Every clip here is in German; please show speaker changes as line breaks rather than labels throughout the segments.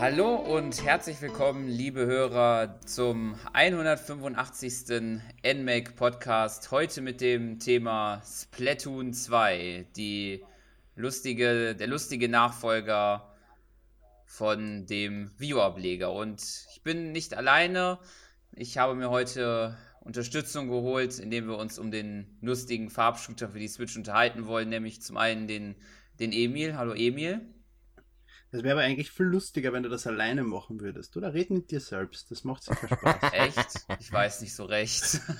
Hallo und herzlich willkommen, liebe Hörer, zum 185. NMAC Podcast. Heute mit dem Thema Splatoon 2, die lustige, der lustige Nachfolger von dem View-Ableger. Und ich bin nicht alleine. Ich habe mir heute Unterstützung geholt, indem wir uns um den lustigen Farbshooter für die Switch unterhalten wollen, nämlich zum einen den, den Emil. Hallo Emil.
Das wäre aber eigentlich viel lustiger, wenn du das alleine machen würdest. Oder red mit dir selbst. Das macht sicher Spaß.
Echt? Ich weiß nicht so recht.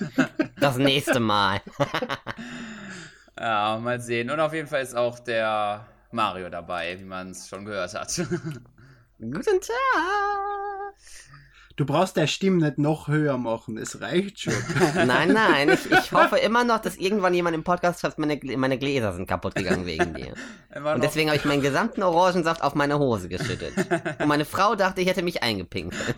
Das nächste Mal.
ja, mal sehen. Und auf jeden Fall ist auch der Mario dabei, wie man es schon gehört hat.
Guten Tag.
Du brauchst der Stimme nicht noch höher machen, es reicht schon.
Nein, nein, ich, ich hoffe immer noch, dass irgendwann jemand im Podcast schreibt, meine, meine Gläser sind kaputt gegangen wegen dir. Und deswegen habe ich meinen gesamten Orangensaft auf meine Hose geschüttet. Und meine Frau dachte, ich hätte mich eingepinkelt.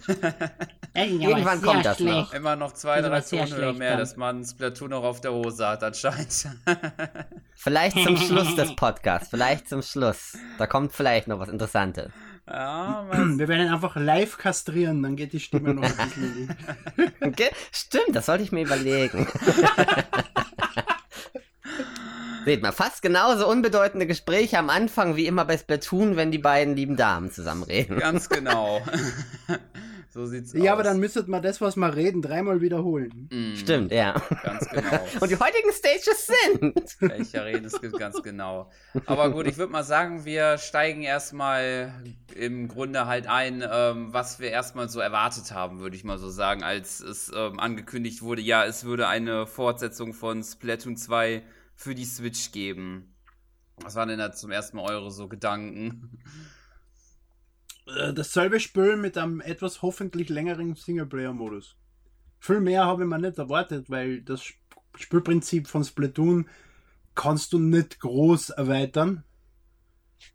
irgendwann kommt das schlecht. noch. Immer noch zwei, drei Tonhörer mehr, dann. dass man Splatoon noch auf der Hose hat anscheinend.
Vielleicht zum Schluss des Podcasts, vielleicht zum Schluss. Da kommt vielleicht noch was Interessantes.
Ja, wir werden ihn einfach live kastrieren, dann geht die Stimme noch ein bisschen.
okay. Stimmt, das sollte ich mir überlegen. Seht mal, fast genauso unbedeutende Gespräche am Anfang wie immer bei Splatoon, wenn die beiden lieben Damen zusammenreden.
Ganz genau. So sieht's
ja, aus. Ja, aber dann müsstet man das, was wir reden, dreimal wiederholen.
Mm, Stimmt, ja.
Ganz genau.
Und die heutigen Stages sind.
Welcher reden es gibt ganz genau. Aber gut, ich würde mal sagen, wir steigen erstmal im Grunde halt ein, ähm, was wir erstmal so erwartet haben, würde ich mal so sagen, als es ähm, angekündigt wurde, ja, es würde eine Fortsetzung von Splatoon 2 für die Switch geben. Was waren denn da zum ersten Mal eure so Gedanken?
Äh, dasselbe Spiel mit einem etwas hoffentlich längeren Singleplayer-Modus. Viel mehr habe ich mir nicht erwartet, weil das Spielprinzip von Splatoon kannst du nicht groß erweitern.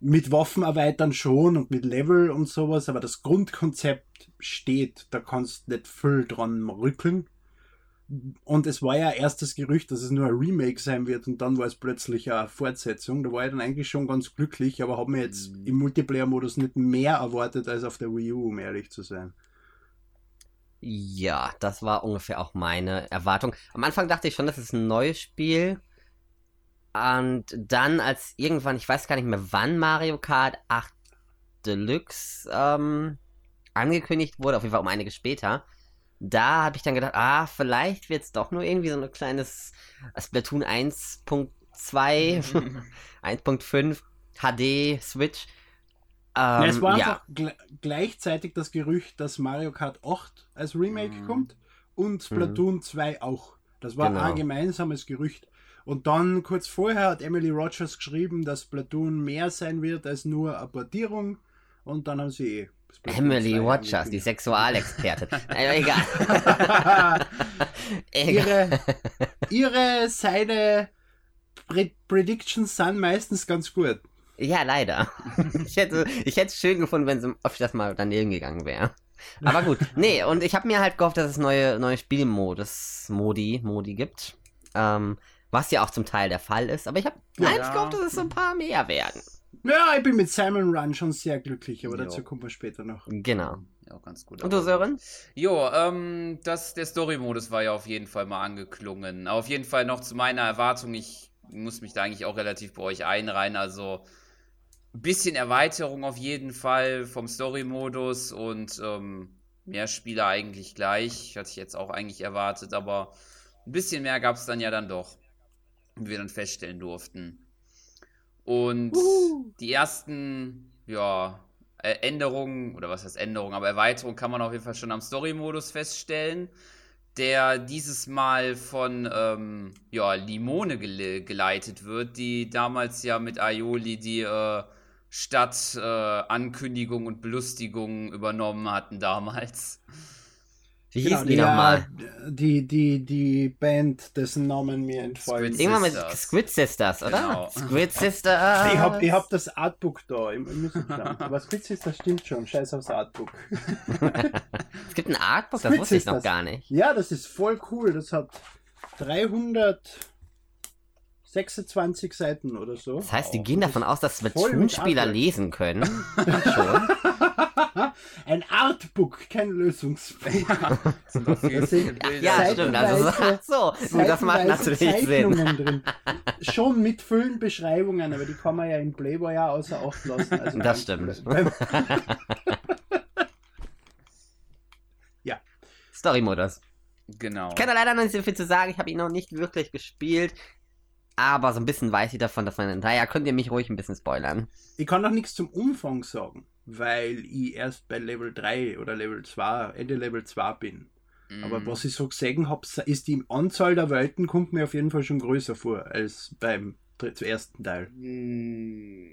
Mit Waffen erweitern schon und mit Level und sowas, aber das Grundkonzept steht. Da kannst du nicht viel dran rückeln. Und es war ja erst das Gerücht, dass es nur ein Remake sein wird und dann war es plötzlich eine Fortsetzung. Da war ich dann eigentlich schon ganz glücklich, aber habe mir jetzt mhm. im Multiplayer-Modus nicht mehr erwartet als auf der Wii U, um ehrlich zu sein.
Ja, das war ungefähr auch meine Erwartung. Am Anfang dachte ich schon, das ist ein neues Spiel. Und dann, als irgendwann, ich weiß gar nicht mehr wann Mario Kart 8 Deluxe ähm, angekündigt wurde, auf jeden Fall um einiges später, da habe ich dann gedacht, ah, vielleicht wird es doch nur irgendwie so ein kleines Splatoon 1.2, 1.5 HD Switch.
Ähm, ja, es war ja. einfach gleichzeitig das Gerücht, dass Mario Kart 8 als Remake mhm. kommt und Splatoon mhm. 2 auch. Das war genau. ein gemeinsames Gerücht. Und dann kurz vorher hat Emily Rogers geschrieben, dass Splatoon mehr sein wird als nur eine Portierung. Und dann haben sie eh
Emily Watchers, die Sexualexpertin.
egal. ihre, ihre, seine Pre Predictions sind meistens ganz gut.
Ja, leider. Ich hätte ich hätte es schön gefunden, wenn sie öfters mal daneben gegangen wäre. Aber gut, nee, und ich habe mir halt gehofft, dass es neue, neue Spielmodus, Modi, Modi gibt. Ähm, was ja auch zum Teil der Fall ist. Aber ich habe ja, eigentlich gehofft, dass es so ein paar mehr werden.
Ja, ich bin mit Simon Run schon sehr glücklich, aber jo. dazu kommen wir später noch.
Genau.
Ja, auch ganz gut.
Und du, Sören?
Jo, ähm, das, der Story-Modus war ja auf jeden Fall mal angeklungen. Auf jeden Fall noch zu meiner Erwartung, ich muss mich da eigentlich auch relativ bei euch einreihen, also ein bisschen Erweiterung auf jeden Fall vom Story-Modus und ähm, mehr Spieler eigentlich gleich, hatte ich jetzt auch eigentlich erwartet, aber ein bisschen mehr gab es dann ja dann doch, wie wir dann feststellen durften. Und uh. die ersten, ja, Änderungen, oder was heißt Änderungen, aber Erweiterungen kann man auf jeden Fall schon am Story-Modus feststellen, der dieses Mal von ähm, ja, Limone gele geleitet wird, die damals ja mit Aioli die äh, Stadt äh, Ankündigung und Belustigung übernommen hatten damals.
Wie genau, hießen die nochmal?
Die, die, die Band, dessen Namen mir entfallen.
Irgendwann mit Squid Sisters, oder? Genau. Squid Sisters.
Ich hab, ich hab das Artbook da. Ich, ich Aber Squid Sisters stimmt schon. Scheiß aufs Artbook.
es gibt ein Artbook, Squid das wusste ich noch gar nicht.
Ja, das ist voll cool. Das hat 326 Seiten oder so.
Das heißt, die gehen davon aus, dass Splatoon-Spieler lesen können. schon.
ein Artbook, kein Lösungsbuch.
Ja, sind viele, Bilder.
Ja, stimmt. Also,
Seitenweise-
so, das macht natürlich Sinn.
Zeichnungen drin. Schon mit vollen Beschreibungen, aber die kann man ja in Playboy ja außer Acht lassen. Also
Das stimmt.
Beim,
Story-Modus.
Genau.
Ich kann da leider noch nicht so viel zu sagen. Ich habe ihn noch nicht wirklich gespielt. Aber so ein bisschen weiß ich davon, dass man. Naja, könnt ihr mich ruhig ein bisschen spoilern.
ich kann noch nichts zum Umfang sagen, weil ich erst bei Level 3 oder Level 2, Ende Level 2 bin. Aber
Mhm.
was ich so gesehen habe, ist die Anzahl der Welten kommt mir auf jeden Fall schon größer vor als beim ersten Teil.
Mm,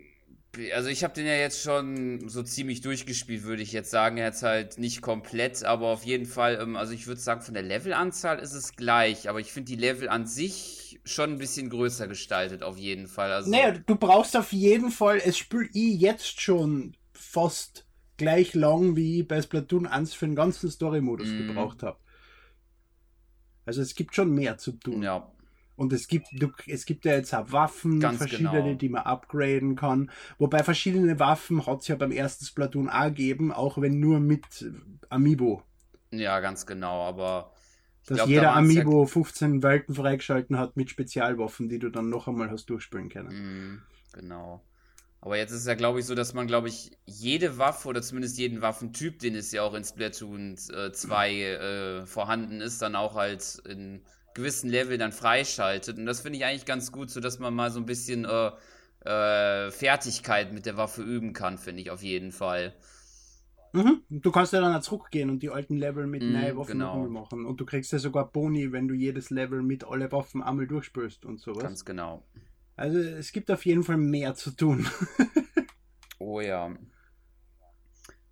Also ich habe den ja jetzt schon so ziemlich durchgespielt, würde ich jetzt sagen. Jetzt halt nicht komplett, aber auf jeden Fall, ähm, also ich würde sagen, von der Levelanzahl ist es gleich, aber ich finde die Level an sich schon ein bisschen größer gestaltet, auf jeden Fall. Also,
Naja, du brauchst auf jeden Fall, es spiele ich jetzt schon fast gleich lang, wie ich bei Splatoon 1 für den ganzen Story-Modus
Mhm.
gebraucht habe. Also es gibt schon mehr zu tun.
ja,
Und es gibt, du, es gibt ja jetzt auch Waffen,
Ganz
verschiedene,
genau.
die man upgraden kann. Wobei verschiedene Waffen hat es ja beim ersten Splatoon auch gegeben, auch wenn nur mit Amiibo.
ja, ganz genau, aber
Dass
glaub, da
jeder
ja-
Amiibo 15 Welten freigeschalten hat mit Spezialwaffen, die du dann noch einmal hast durchspielen können.
Mhm, genau. Aber jetzt ist es ja, glaube ich, so, dass man, glaube ich, jede Waffe oder zumindest jeden Waffentyp, den es ja auch in Splatoon äh, 2 äh, vorhanden ist, dann auch halt in gewissen Level dann freischaltet. Und das finde ich eigentlich ganz gut, so dass man mal so ein bisschen äh, äh, Fertigkeit mit der Waffe üben kann, finde ich auf jeden Fall.
Mhm. Du kannst ja dann zurückgehen und die alten Level mit
Mhm,
neuen Waffen
genau.
machen. Und du kriegst ja sogar Boni, wenn du jedes Level mit alle Waffen einmal durchspürst und sowas.
Ganz genau.
Also es gibt auf jeden Fall mehr zu tun.
Oh ja.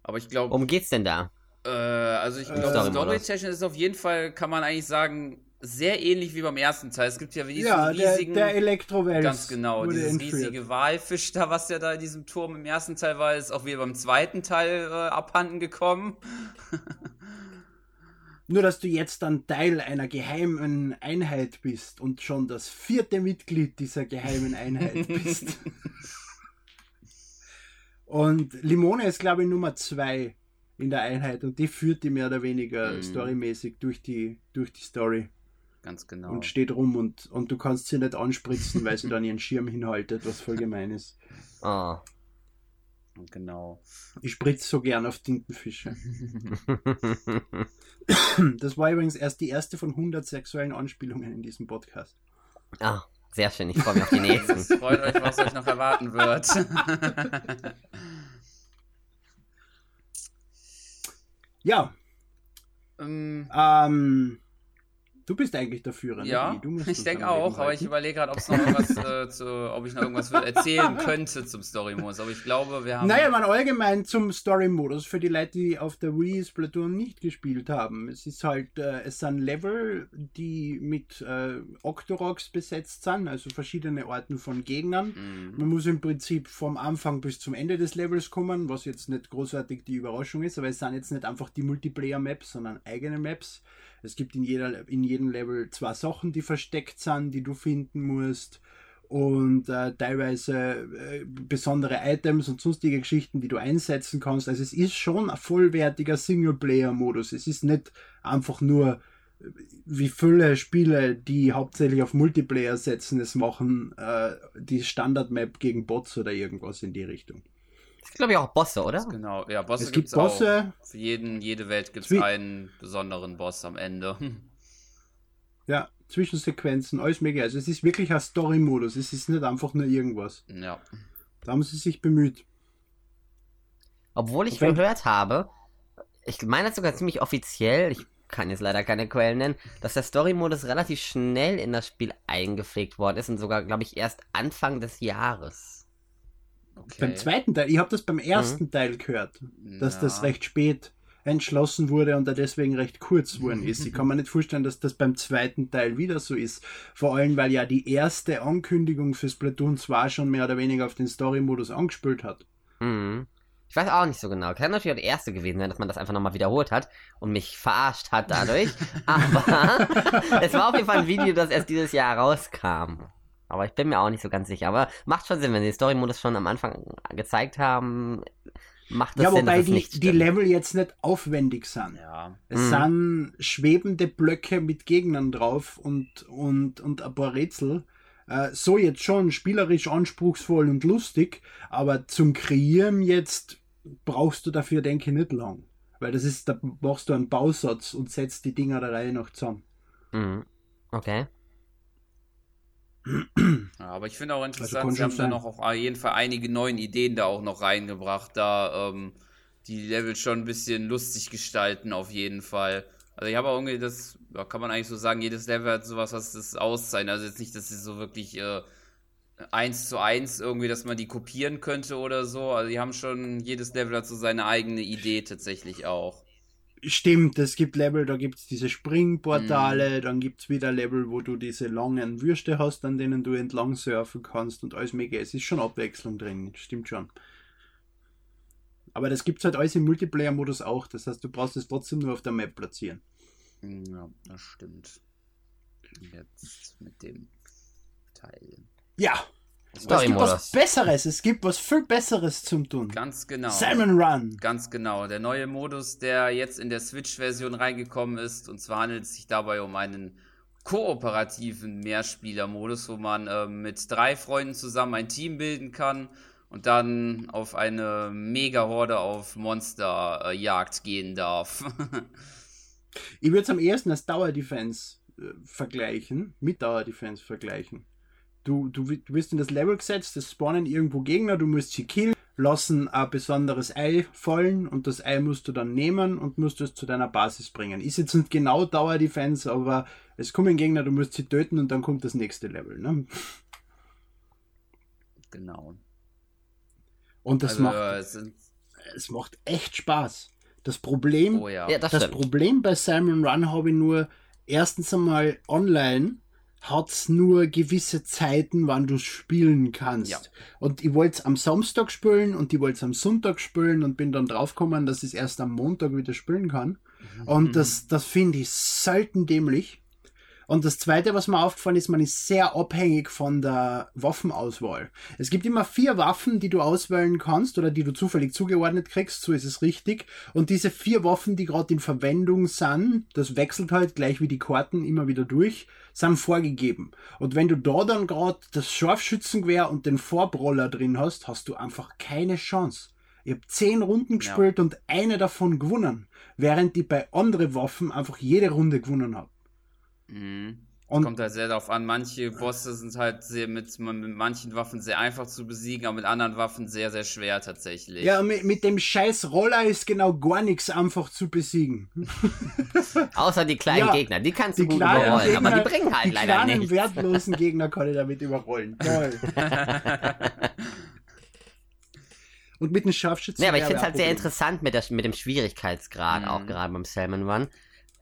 Aber ich glaube,
Worum geht's denn da?
Äh, also ich
Äh,
glaube,
Story-Modus.
Storytechnisch ist auf jeden Fall, kann man eigentlich sagen, sehr ähnlich wie beim ersten Teil. Es gibt ja wie diesen
ja, der,
riesigen,
der Elektrowels
ganz genau,
wurde
dieses
entführt.
riesige Walfisch da, was ja da in diesem Turm im ersten Teil war, ist auch wieder beim zweiten Teil äh, abhanden gekommen.
Nur, dass du jetzt dann Teil einer geheimen Einheit bist und schon das vierte Mitglied dieser geheimen Einheit bist. und Limone ist, glaube ich, Nummer zwei in der Einheit und die führt die mehr oder weniger
Mhm.
storymäßig durch die, durch die Story
Ganz genau.
und steht rum und, und du kannst sie nicht anspritzen, weil sie dann ihren Schirm hinhaltet, was voll gemein ist.
Oh.
Genau.
Ich spritze so gern auf Tintenfische. Das war übrigens erst die erste von 100 sexuellen Anspielungen in diesem Podcast.
Ah, sehr schön. Ich freue mich auf die nächsten.
Freut euch, was euch noch erwarten wird.
Ja,
ähm,
ähm, du bist eigentlich der Führer.
ja,
musst
ich denke auch, aber ich überlege gerade, ob es noch irgendwas, äh, zu, ob ich noch irgendwas erzählen könnte zum Story-Modus. Aber ich glaube, wir haben.
Naja, man allgemein zum Story-Modus für die Leute, die auf der Wii Splatoon nicht gespielt haben. Es ist halt, äh, es sind Level, die mit äh, Octoroks besetzt sind, also verschiedene Arten von Gegnern.
Mhm.
Man muss im Prinzip vom Anfang bis zum Ende des Levels kommen, was jetzt nicht großartig die Überraschung ist, aber es sind jetzt nicht einfach die Multiplayer-Maps, sondern eigene Maps. Es gibt in, jeder, in jedem Level zwei Sachen, die versteckt sind, die du finden musst. Und äh, teilweise äh, besondere Items und sonstige Geschichten, die du einsetzen kannst. Also es ist schon ein vollwertiger Singleplayer-Modus. Es ist nicht einfach nur äh, wie viele Spiele, die hauptsächlich auf Multiplayer setzen, es machen äh, die Standard-Map gegen Bots oder irgendwas in die Richtung.
Sind, glaube ich, auch Bosse, oder?
Genau, ja, Bosse
Es gibt
gibt's auch.
Bosse,
Für jeden, jede Welt gibt es einen besonderen Boss am Ende.
ja, Zwischensequenzen, alles mögliche. Also es ist wirklich ein Story-Modus, es ist nicht einfach nur irgendwas.
ja.
Da haben sie sich bemüht.
Obwohl ich
Wenn-
gehört habe, ich meine das sogar ziemlich offiziell, ich kann jetzt leider keine Quellen nennen, dass der Story-Modus relativ schnell in das Spiel eingepflegt worden ist und sogar, glaube ich, erst Anfang des Jahres.
Okay.
Beim zweiten Teil, ich habe das beim ersten Teil gehört, dass das
Ja.
recht spät entschlossen wurde und er deswegen recht kurz worden ist. Ich kann mir nicht vorstellen, dass das beim zweiten Teil wieder so ist. Vor allem, weil ja die erste Ankündigung für Splatoon 2 schon mehr oder weniger auf den Story-Modus angespielt hat.
Mhm. Ich weiß auch nicht so genau. Kann natürlich auch der erste gewesen sein, dass man das einfach nochmal wiederholt hat und mich verarscht hat dadurch. Aber es war auf jeden Fall ein Video, das erst dieses Jahr rauskam. Aber ich bin mir auch nicht so ganz sicher. Aber macht schon Sinn, wenn sie den Story-Modus schon am Anfang gezeigt haben. macht das
Ja,
Sinn,
wobei
dass es
die,
nicht
die. Level jetzt nicht aufwendig sind.
Ja.
Es
Mhm.
sind schwebende Blöcke mit Gegnern drauf und, und, und ein paar Rätsel. Äh, so jetzt schon spielerisch anspruchsvoll und lustig, aber zum Kreieren jetzt brauchst du dafür, denke ich, nicht lang. Weil das ist, da machst du einen Bausatz und setzt die Dinger der Reihe nach zusammen.
Mhm. Okay.
Ja, aber ich finde auch
kann
interessant, sie
schon
haben da noch auf jeden Fall einige neuen Ideen da auch noch reingebracht, da ähm, die Level schon ein bisschen lustig gestalten, auf jeden Fall. Also ich habe auch irgendwie das, ja, kann man eigentlich so sagen, jedes Level hat sowas, was das auszeichnet. Also jetzt nicht, dass sie so wirklich äh, eins zu eins irgendwie, dass man die kopieren könnte oder so. Also die haben schon, jedes Level hat so seine eigene Idee tatsächlich auch.
Stimmt, es gibt Level, da gibt es diese Springportale, dann gibt es wieder Level, wo du diese langen Würste hast, an denen du entlang surfen kannst und alles mega. Es ist schon Abwechslung drin, stimmt schon. Aber das gibt es halt alles im Multiplayer-Modus auch, das heißt, du brauchst es trotzdem nur auf der Map platzieren.
Ja, das stimmt. Jetzt mit dem Teil.
Ja, es gibt was Besseres, es gibt was viel Besseres zum tun.
Ganz genau.
Salmon Run.
Ganz genau. Der neue Modus, der jetzt in der Switch-Version reingekommen ist. Und zwar handelt es sich dabei um einen kooperativen Mehrspieler-Modus, wo man äh, mit drei Freunden zusammen ein Team bilden kann und dann auf eine Mega-Horde auf Monsterjagd gehen darf.
Ich würde es am ehesten als Dauer-Defense äh, vergleichen, mit Dauer-Defense vergleichen. Du, du, du wirst in das Level gesetzt, es spawnen irgendwo Gegner, du musst sie killen, lassen ein besonderes Ei fallen und das Ei musst du dann nehmen und musst es zu deiner Basis bringen. Ist jetzt nicht genau Dauer-Defense, aber es kommen Gegner, du musst sie töten und dann kommt das nächste Level. Ne?
genau.
Und das
also,
macht,
es
es macht echt Spaß. Das Problem,
oh ja.
Ja, das,
Das. Problem bei Salmon Run habe ich nur, erstens einmal online hat's nur gewisse Zeiten, wann du spielen kannst.
Ja.
Und ich wollte es am Samstag spielen und ich wollte es am Sonntag spielen und bin dann draufgekommen, dass ich es erst am Montag wieder spielen kann. Und das, das finde ich selten dämlich. Und das zweite, was mir aufgefallen ist, man ist sehr abhängig von der Waffenauswahl. Es gibt immer vier Waffen, die du auswählen kannst oder die du zufällig zugeordnet kriegst, so ist es richtig. Und diese vier Waffen, die gerade in Verwendung sind, das wechselt halt gleich wie die Karten immer wieder durch, sind vorgegeben. Und wenn du da dann gerade das Scharfschützengewehr und den Vorbroller drin hast, hast du einfach keine Chance. Ich habe zehn Runden gespielt und eine davon gewonnen, während ich bei anderen Waffen einfach jede Runde gewonnen habe.
Mhm.
Und
Kommt halt sehr darauf an. Manche Bosse sind halt sehr mit, mit manchen Waffen sehr einfach zu besiegen, aber mit anderen Waffen sehr, sehr schwer tatsächlich.
ja, mit, mit dem scheiß Roller ist genau gar nichts einfach zu besiegen.
Außer die kleinen
Ja,
Gegner, die kannst du
Die
gut überrollen,
Gegner,
aber die bringen halt
die
leider
kleinen
nichts.
wertlosen Gegner kann ich damit überrollen. Toll. Und mit dem Scharfschützen.
Nee, aber ich finde es halt sehr interessant mit, der, mit dem Schwierigkeitsgrad,
Mhm.
auch gerade beim Salmon Run,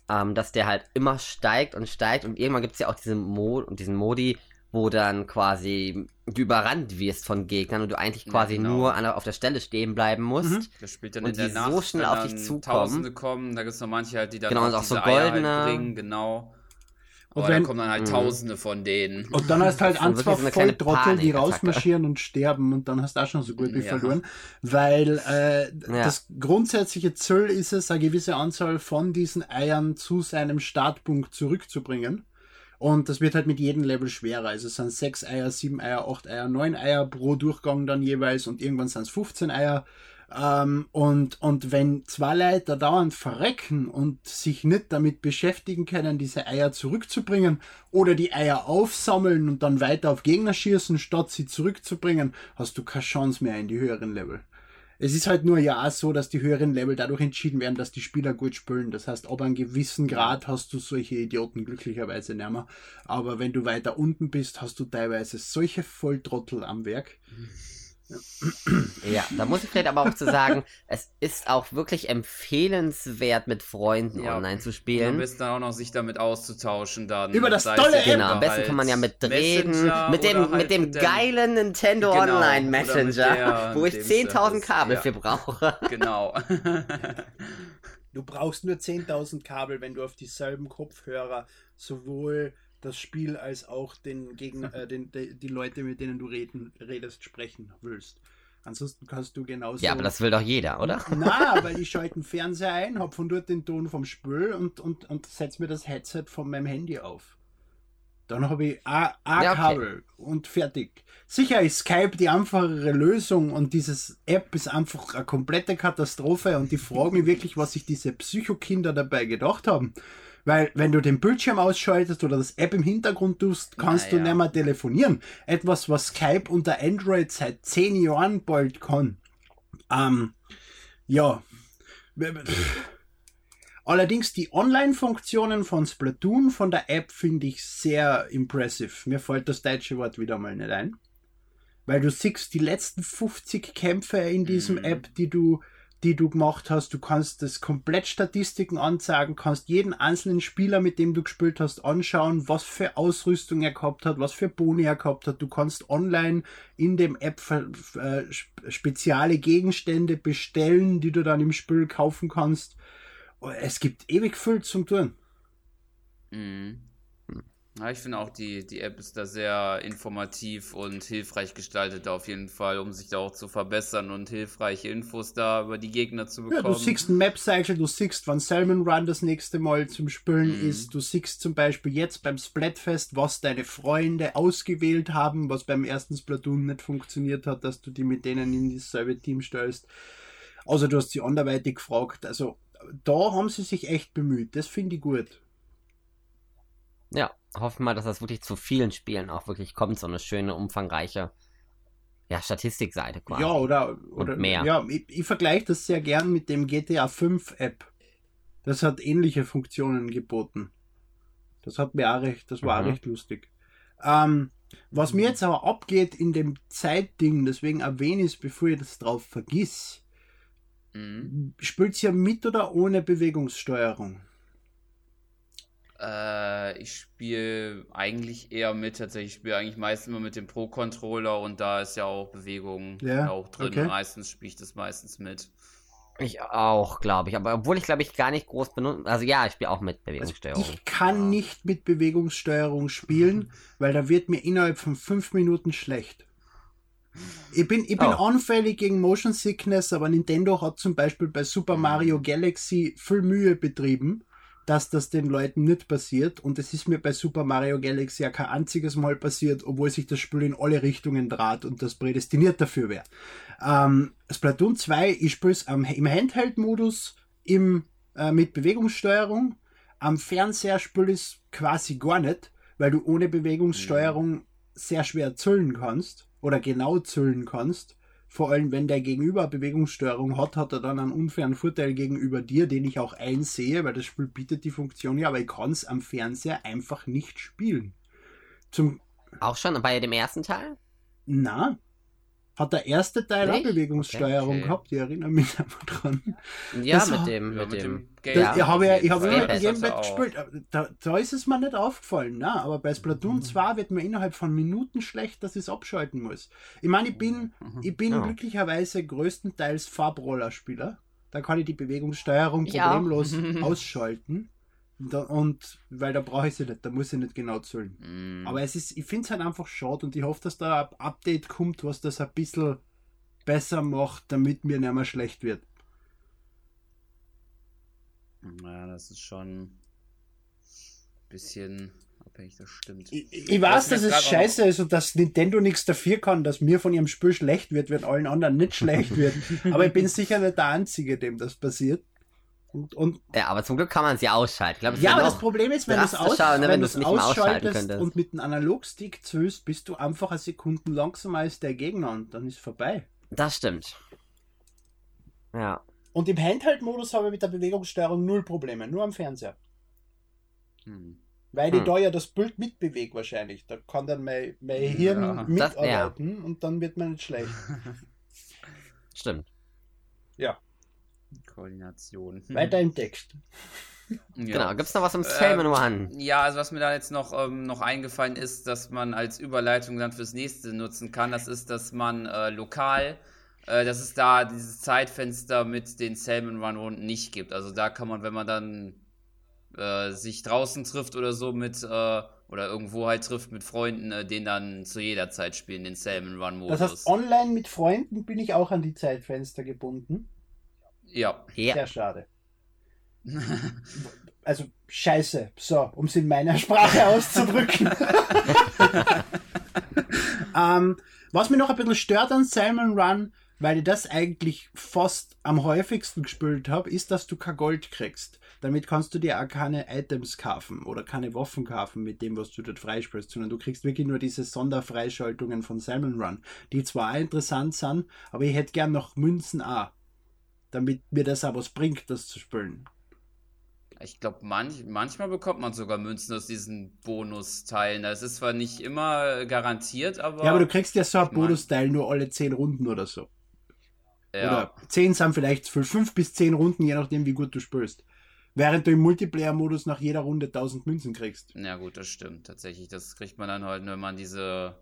ähm, dass der halt immer steigt und steigt und irgendwann gibt es ja auch diesen, Mo diesen Modi, wo dann quasi du überrannt wirst von Gegnern und du eigentlich
Ja,
quasi
genau.
nur an, der- auf der Stelle stehen bleiben musst.
Mhm.
Das spielt dann
Und
in der
die
Nacht,
so schnell auf dich zukommen.
Tausende kommen, da gibt es noch manche halt, die dann
Genau, und auch
diese
so
Eier
goldene.
Halt bringen, genau.
Und
da
wenn-
kommen dann halt
Mhm.
Tausende von denen.
Und dann hast halt
Das ist
ein,
wirklich
zwei Volltrottel, die rausmarschieren und sterben und dann hast du auch schon so gut wie
Ja.
verloren. Weil äh,
Ja.
das grundsätzliche Ziel ist es, eine gewisse Anzahl von diesen Eiern zu seinem Startpunkt zurückzubringen. Und das wird halt mit jedem Level schwerer. Also es sind sechs Eier, sieben Eier, acht Eier, neun Eier pro Durchgang dann jeweils und irgendwann sind es 15 Eier. Ähm, und, und wenn zwei Leute da dauernd verrecken und sich nicht damit beschäftigen können, diese Eier zurückzubringen oder die Eier aufsammeln und dann weiter auf Gegner schießen, statt sie zurückzubringen, hast du keine Chance mehr in die höheren Level. Es ist halt nur ja auch so, dass die höheren Level dadurch entschieden werden, dass die Spieler gut spielen. Das heißt, ab einem gewissen Grad hast du solche Idioten glücklicherweise nicht mehr. Aber wenn du weiter unten bist, hast du teilweise solche Volltrottel am Werk.
Ja, da muss ich vielleicht aber auch zu sagen, es ist auch wirklich empfehlenswert, mit Freunden
Ja.
online zu
Und am
spielen.
besten dann auch noch sich damit auszutauschen dann.
Über das
Sei es
tolle App.
Genau, am besten kann man ja mit reden, mit dem,
halt
mit dem
dem-
geilen Nintendo
Genau,
Online Messenger,
der-
wo ich
dem
10.000
Service,
Kabel
ja.
für brauche.
Genau.
Du brauchst nur 10.000 Kabel, wenn du auf dieselben Kopfhörer sowohl das Spiel als auch den Gegner, äh, den, die, die Leute, mit denen du reden, redest, sprechen willst. Ansonsten kannst du genauso.
Ja, aber das will doch jeder, oder?
Na, weil ich schalte den Fernseher ein, hab von dort den Ton vom Spül und, und, und setz mir das Headset von meinem Handy auf. Dann habe ich ein
Ja, okay.
Kabel und fertig. Sicher ist Skype die einfachere Lösung und dieses App ist einfach eine komplette Katastrophe und ich frage mich wirklich, was sich diese Psychokinder dabei gedacht haben. Weil, wenn du den Bildschirm ausschaltest oder das App im Hintergrund tust, kannst du
Naja.
nicht mehr telefonieren. Etwas, was Skype unter Android seit zehn Jahren bald kann. Ähm, ja. Allerdings die Online-Funktionen von Splatoon von der App finde ich sehr impressive. Mir fällt das deutsche Wort wieder mal nicht ein. Weil du siehst die letzten 50 Kämpfe in diesem
Mhm.
App, die du, die du gemacht hast. Du kannst das komplett Statistiken anzeigen, kannst jeden einzelnen Spieler, mit dem du gespielt hast, anschauen, was für Ausrüstung er gehabt hat, was für Boni er gehabt hat. Du kannst online in dem App äh, sp- spezielle Gegenstände bestellen, die du dann im Spiel kaufen kannst. Es gibt ewig viel zum tun.
Mhm. Ja, ich finde auch, die, die App ist da sehr informativ und hilfreich gestaltet auf jeden Fall, um sich da auch zu verbessern und hilfreiche Infos da über die Gegner zu
Ja,
bekommen.
du siehst ein Map-Cycle, du siehst, wann Salmon Run das nächste Mal zum Spielen
Mhm.
ist. Du siehst zum Beispiel jetzt beim Splatfest, was deine Freunde ausgewählt haben, was beim ersten Splatoon nicht funktioniert hat, dass du die mit denen in dasselbe Team stellst. Also du hast sie anderweitig gefragt. Also da haben sie sich echt bemüht. Das finde ich gut.
Ja, hoffen wir, dass das wirklich zu vielen Spielen auch wirklich kommt, so eine schöne, umfangreiche ja, Statistikseite quasi.
Ja, oder, oder
mehr.
Ja, ich, ich vergleiche das sehr gern mit dem GTA 5 App. Das hat ähnliche Funktionen geboten. Das hat mir auch recht, das war auch
Mhm.
recht lustig. Ähm, was mir jetzt aber abgeht in dem Zeitding, deswegen erwähne ich es, bevor ich das drauf vergiss,
Mhm.
spielt's ja mit oder ohne Bewegungssteuerung?
Äh, ich spiele eigentlich eher mit, tatsächlich. Ich spiele eigentlich meistens immer mit dem Pro-Controller und da ist ja auch Bewegung
Ja,
auch drin.
okay.
Meistens spiele ich das meistens mit.
Ich auch, glaube ich. Aber obwohl ich, glaube ich, gar nicht groß benutze. Also ja, ich spiele auch mit
Also
Bewegungssteuerung.
ich kann
Ja.
nicht mit Bewegungssteuerung spielen, weil da wird mir innerhalb von fünf Minuten schlecht. Ich bin, ich bin
Oh.
anfällig gegen Motion Sickness, aber Nintendo hat zum Beispiel bei Super
Mhm.
Mario Galaxy viel Mühe betrieben, dass das den Leuten nicht passiert. Und es ist mir bei Super Mario Galaxy ja kein einziges Mal passiert, obwohl sich das Spiel in alle Richtungen draht und das prädestiniert dafür wäre. Ähm, Splatoon 2, ich spiele es im Handheld-Modus im, äh, mit Bewegungssteuerung. Am Fernseher spiele ich es quasi gar nicht, weil du ohne Bewegungssteuerung sehr schwer zählen kannst oder genau zählen kannst. Vor allem, wenn der Gegenüber Bewegungssteuerung hat, hat er dann einen unfairen Vorteil gegenüber dir, den ich auch einsehe, weil das Spiel bietet die Funktion ja, aber ich kann es am Fernseher einfach nicht spielen. Zum,
Auch schon bei dem ersten Teil?
na, hat der erste Teil auch
Nicht?
Bewegungssteuerung
Okay.
gehabt, ich erinnere mich einfach dran.
Ja,
Das
mit
hat-
dem,
Ja,
mit dem.
Game
Da,
Ja,
ich habe ja,
auf
ich habe
Fall.
mit dem
auch.
gespielt. Da, da ist es mir nicht aufgefallen, ne? aber bei
Mhm.
Splatoon 2 wird mir innerhalb von Minuten schlecht, dass ich es abschalten muss. Ich meine, ich bin,
Mhm.
ich bin
Ja.
glücklicherweise größtenteils Farbroller-Spieler. Da kann ich die Bewegungssteuerung
Ich auch.
problemlos ausschalten. Da, und weil da brauche ich sie nicht, da muss ich nicht genau zählen.
Mhm.
Aber es ist, ich finde es halt einfach schade und ich hoffe, dass da ein Update kommt, was das ein bisschen besser macht, damit mir nicht mehr schlecht wird.
Ja, das ist schon ein bisschen abhängig, das stimmt.
Ich, ich weiß, dass es scheiße ist und dass Nintendo nichts dafür kann, dass mir von ihrem Spiel schlecht wird, wenn allen anderen nicht schlecht wird. Aber ich bin sicher nicht der Einzige, dem das passiert. Und, und
Ja, aber zum Glück kann man sie ausschalten. Ich glaube, es
ja, aber das Problem ist, wenn du es aus,
ne,
wenn
wenn
es
nicht ausschalten
ausschaltest und mit einem Analogstick zählst, bist du einfach eine Sekunde langsamer als der Gegner und dann ist vorbei.
Das stimmt. Ja.
Und im Handheld-Modus habe ich mit der Bewegungssteuerung null Probleme, nur am Fernseher.
Hm.
Weil ich
Hm.
da ja das Bild mitbewege wahrscheinlich. Da kann dann mein, mein Hirn
Ja.
Das-
mitarbeiten und dann wird man nicht schlecht.
Stimmt.
Koordination.
Weiter im Text.
Ja.
Genau. Gibt's noch was im Salmon One?
Ja, also was mir da jetzt noch, ähm, noch eingefallen ist, dass man als Überleitung dann fürs nächste nutzen kann, das ist, dass man äh, lokal, äh, dass es da dieses Zeitfenster mit den Salmon Run Runden nicht gibt. Also da kann man, wenn man dann äh, sich draußen trifft oder so mit, äh, oder irgendwo halt trifft mit Freunden, äh, den dann zu jeder Zeit spielen, den Salmon Run Modus.
Das heißt, online mit Freunden bin ich auch an die Zeitfenster gebunden.
Ja.
Ja.
Sehr schade. Also scheiße, so, um es in meiner Sprache auszudrücken. ähm, was mich noch ein bisschen stört an Salmon Run, weil ich das eigentlich fast am häufigsten gespielt habe, ist, dass du kein Gold kriegst. Damit kannst du dir auch keine Items kaufen oder keine Waffen kaufen mit dem, was du dort freispielst, sondern du kriegst wirklich nur diese Sonderfreischaltungen von Salmon Run, die zwar auch interessant sind, aber ich hätte gern noch Münzen auch, damit mir das auch was bringt, das zu spielen.
Ich glaube, manch, manchmal bekommt man sogar Münzen aus diesen Bonusteilen. Das ist zwar nicht immer garantiert, aber.
Ja, aber du kriegst ja so ein
Ich mein-
Bonusteil nur alle 10 Runden oder so.
ja.
Oder 10 sind vielleicht für 5 bis 10 Runden, je nachdem, wie gut du spielst. Während du im Multiplayer-Modus nach jeder Runde 1000 Münzen kriegst.
Ja, gut, das stimmt tatsächlich. Das kriegt man dann halt, wenn man diese,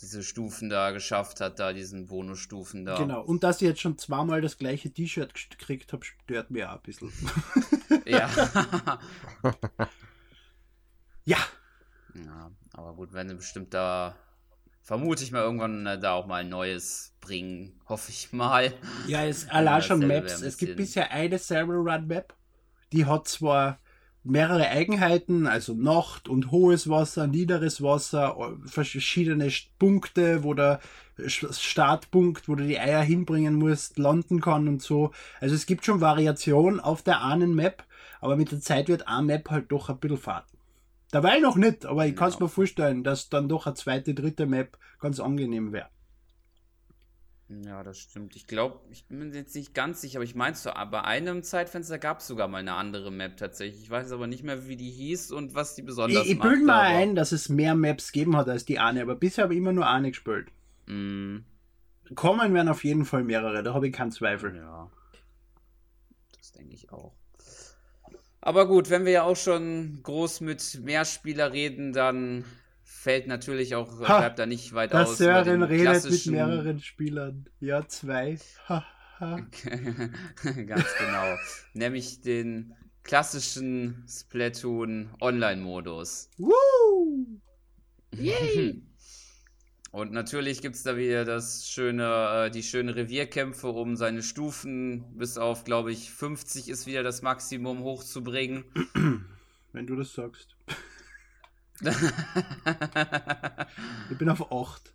diese Stufen da geschafft hat, da diesen Bonusstufen da.
Genau. Und dass ich jetzt schon zweimal das gleiche T-Shirt gekriegt habe, stört mir auch ein bisschen.
Ja.
ja,
ja. Aber gut, wenn du bestimmt da, vermute ich mal irgendwann äh, da auch mal ein neues bringen, hoffe ich mal.
ja, es allein schon Maps. Es gibt bisher eine Server Run Map, die hat zwar mehrere Eigenheiten, also Nacht und hohes Wasser, niederes Wasser, äh, verschiedene Punkte, wo der Startpunkt, wo du die Eier hinbringen musst, landen kann und so. Also es gibt schon Variation auf der einen Map, aber mit der Zeit wird eine Map halt doch ein bisschen fad. Dabei noch nicht, aber ich kann es mir vorstellen, dass dann doch eine zweite, dritte Map ganz angenehm wäre.
Ja, das stimmt. Ich glaube, ich bin mir jetzt nicht ganz sicher, aber ich meine, so, bei einem Zeitfenster gab es sogar mal eine andere Map tatsächlich. Ich weiß aber nicht mehr, wie die hieß und was die besonders
Ich, ich
macht,
bilde mir
aber-
ein, dass es mehr Maps gegeben hat als die eine, aber bisher habe ich immer nur eine gespielt.
Mm,
Kommen werden auf jeden Fall mehrere, da habe ich keinen Zweifel.
ja. Das denke ich auch. Aber gut, wenn wir ja auch schon groß mit Mehrspieler reden, dann fällt natürlich auch,
Ha,
bleibt da nicht weit
Das
aus.
Sören redet mit mehreren Spielern. Ja, zwei. Ha, ha.
Ganz genau. Nämlich den klassischen Splatoon Online-Modus.
Woo!
Und natürlich gibt es da wieder das schöne, äh, die schönen Revierkämpfe, um seine Stufen bis auf, glaube ich, 50 ist wieder das Maximum hochzubringen.
Wenn du das sagst. Ich bin auf 8.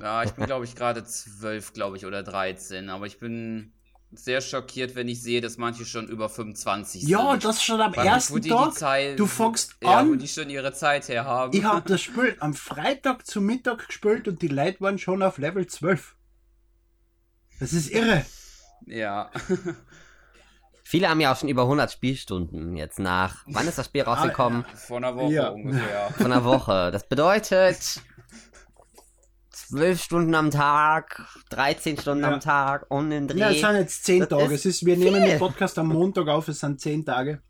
ja, ich bin, glaube ich, gerade 12, glaube ich, oder 13. Aber ich bin sehr schockiert, wenn ich sehe, dass manche schon über 25
Ja,
sind.
das schon am
Weil
ersten
die
Tag.
Zeit,
Du fängst
ja,
an-
wo die schon ihre Zeit her haben.
Ich habe das Spiel am Freitag zu Mittag gespielt und die Leute waren schon auf Level 12. Das ist irre.
Ja.
Viele haben ja auch schon über 100 Spielstunden jetzt nach. Wann ist das Spiel rausgekommen?
Vor einer Woche
Ja.
ungefähr.
Von einer Woche. Das bedeutet 12 Stunden am Tag, 13 Stunden
Ja.
am Tag und den Dreh.
Ja, es sind jetzt 10
Das
Tage.
ist
Es ist, wir nehmen
viel.
den Podcast am Montag auf, es sind 10 Tage.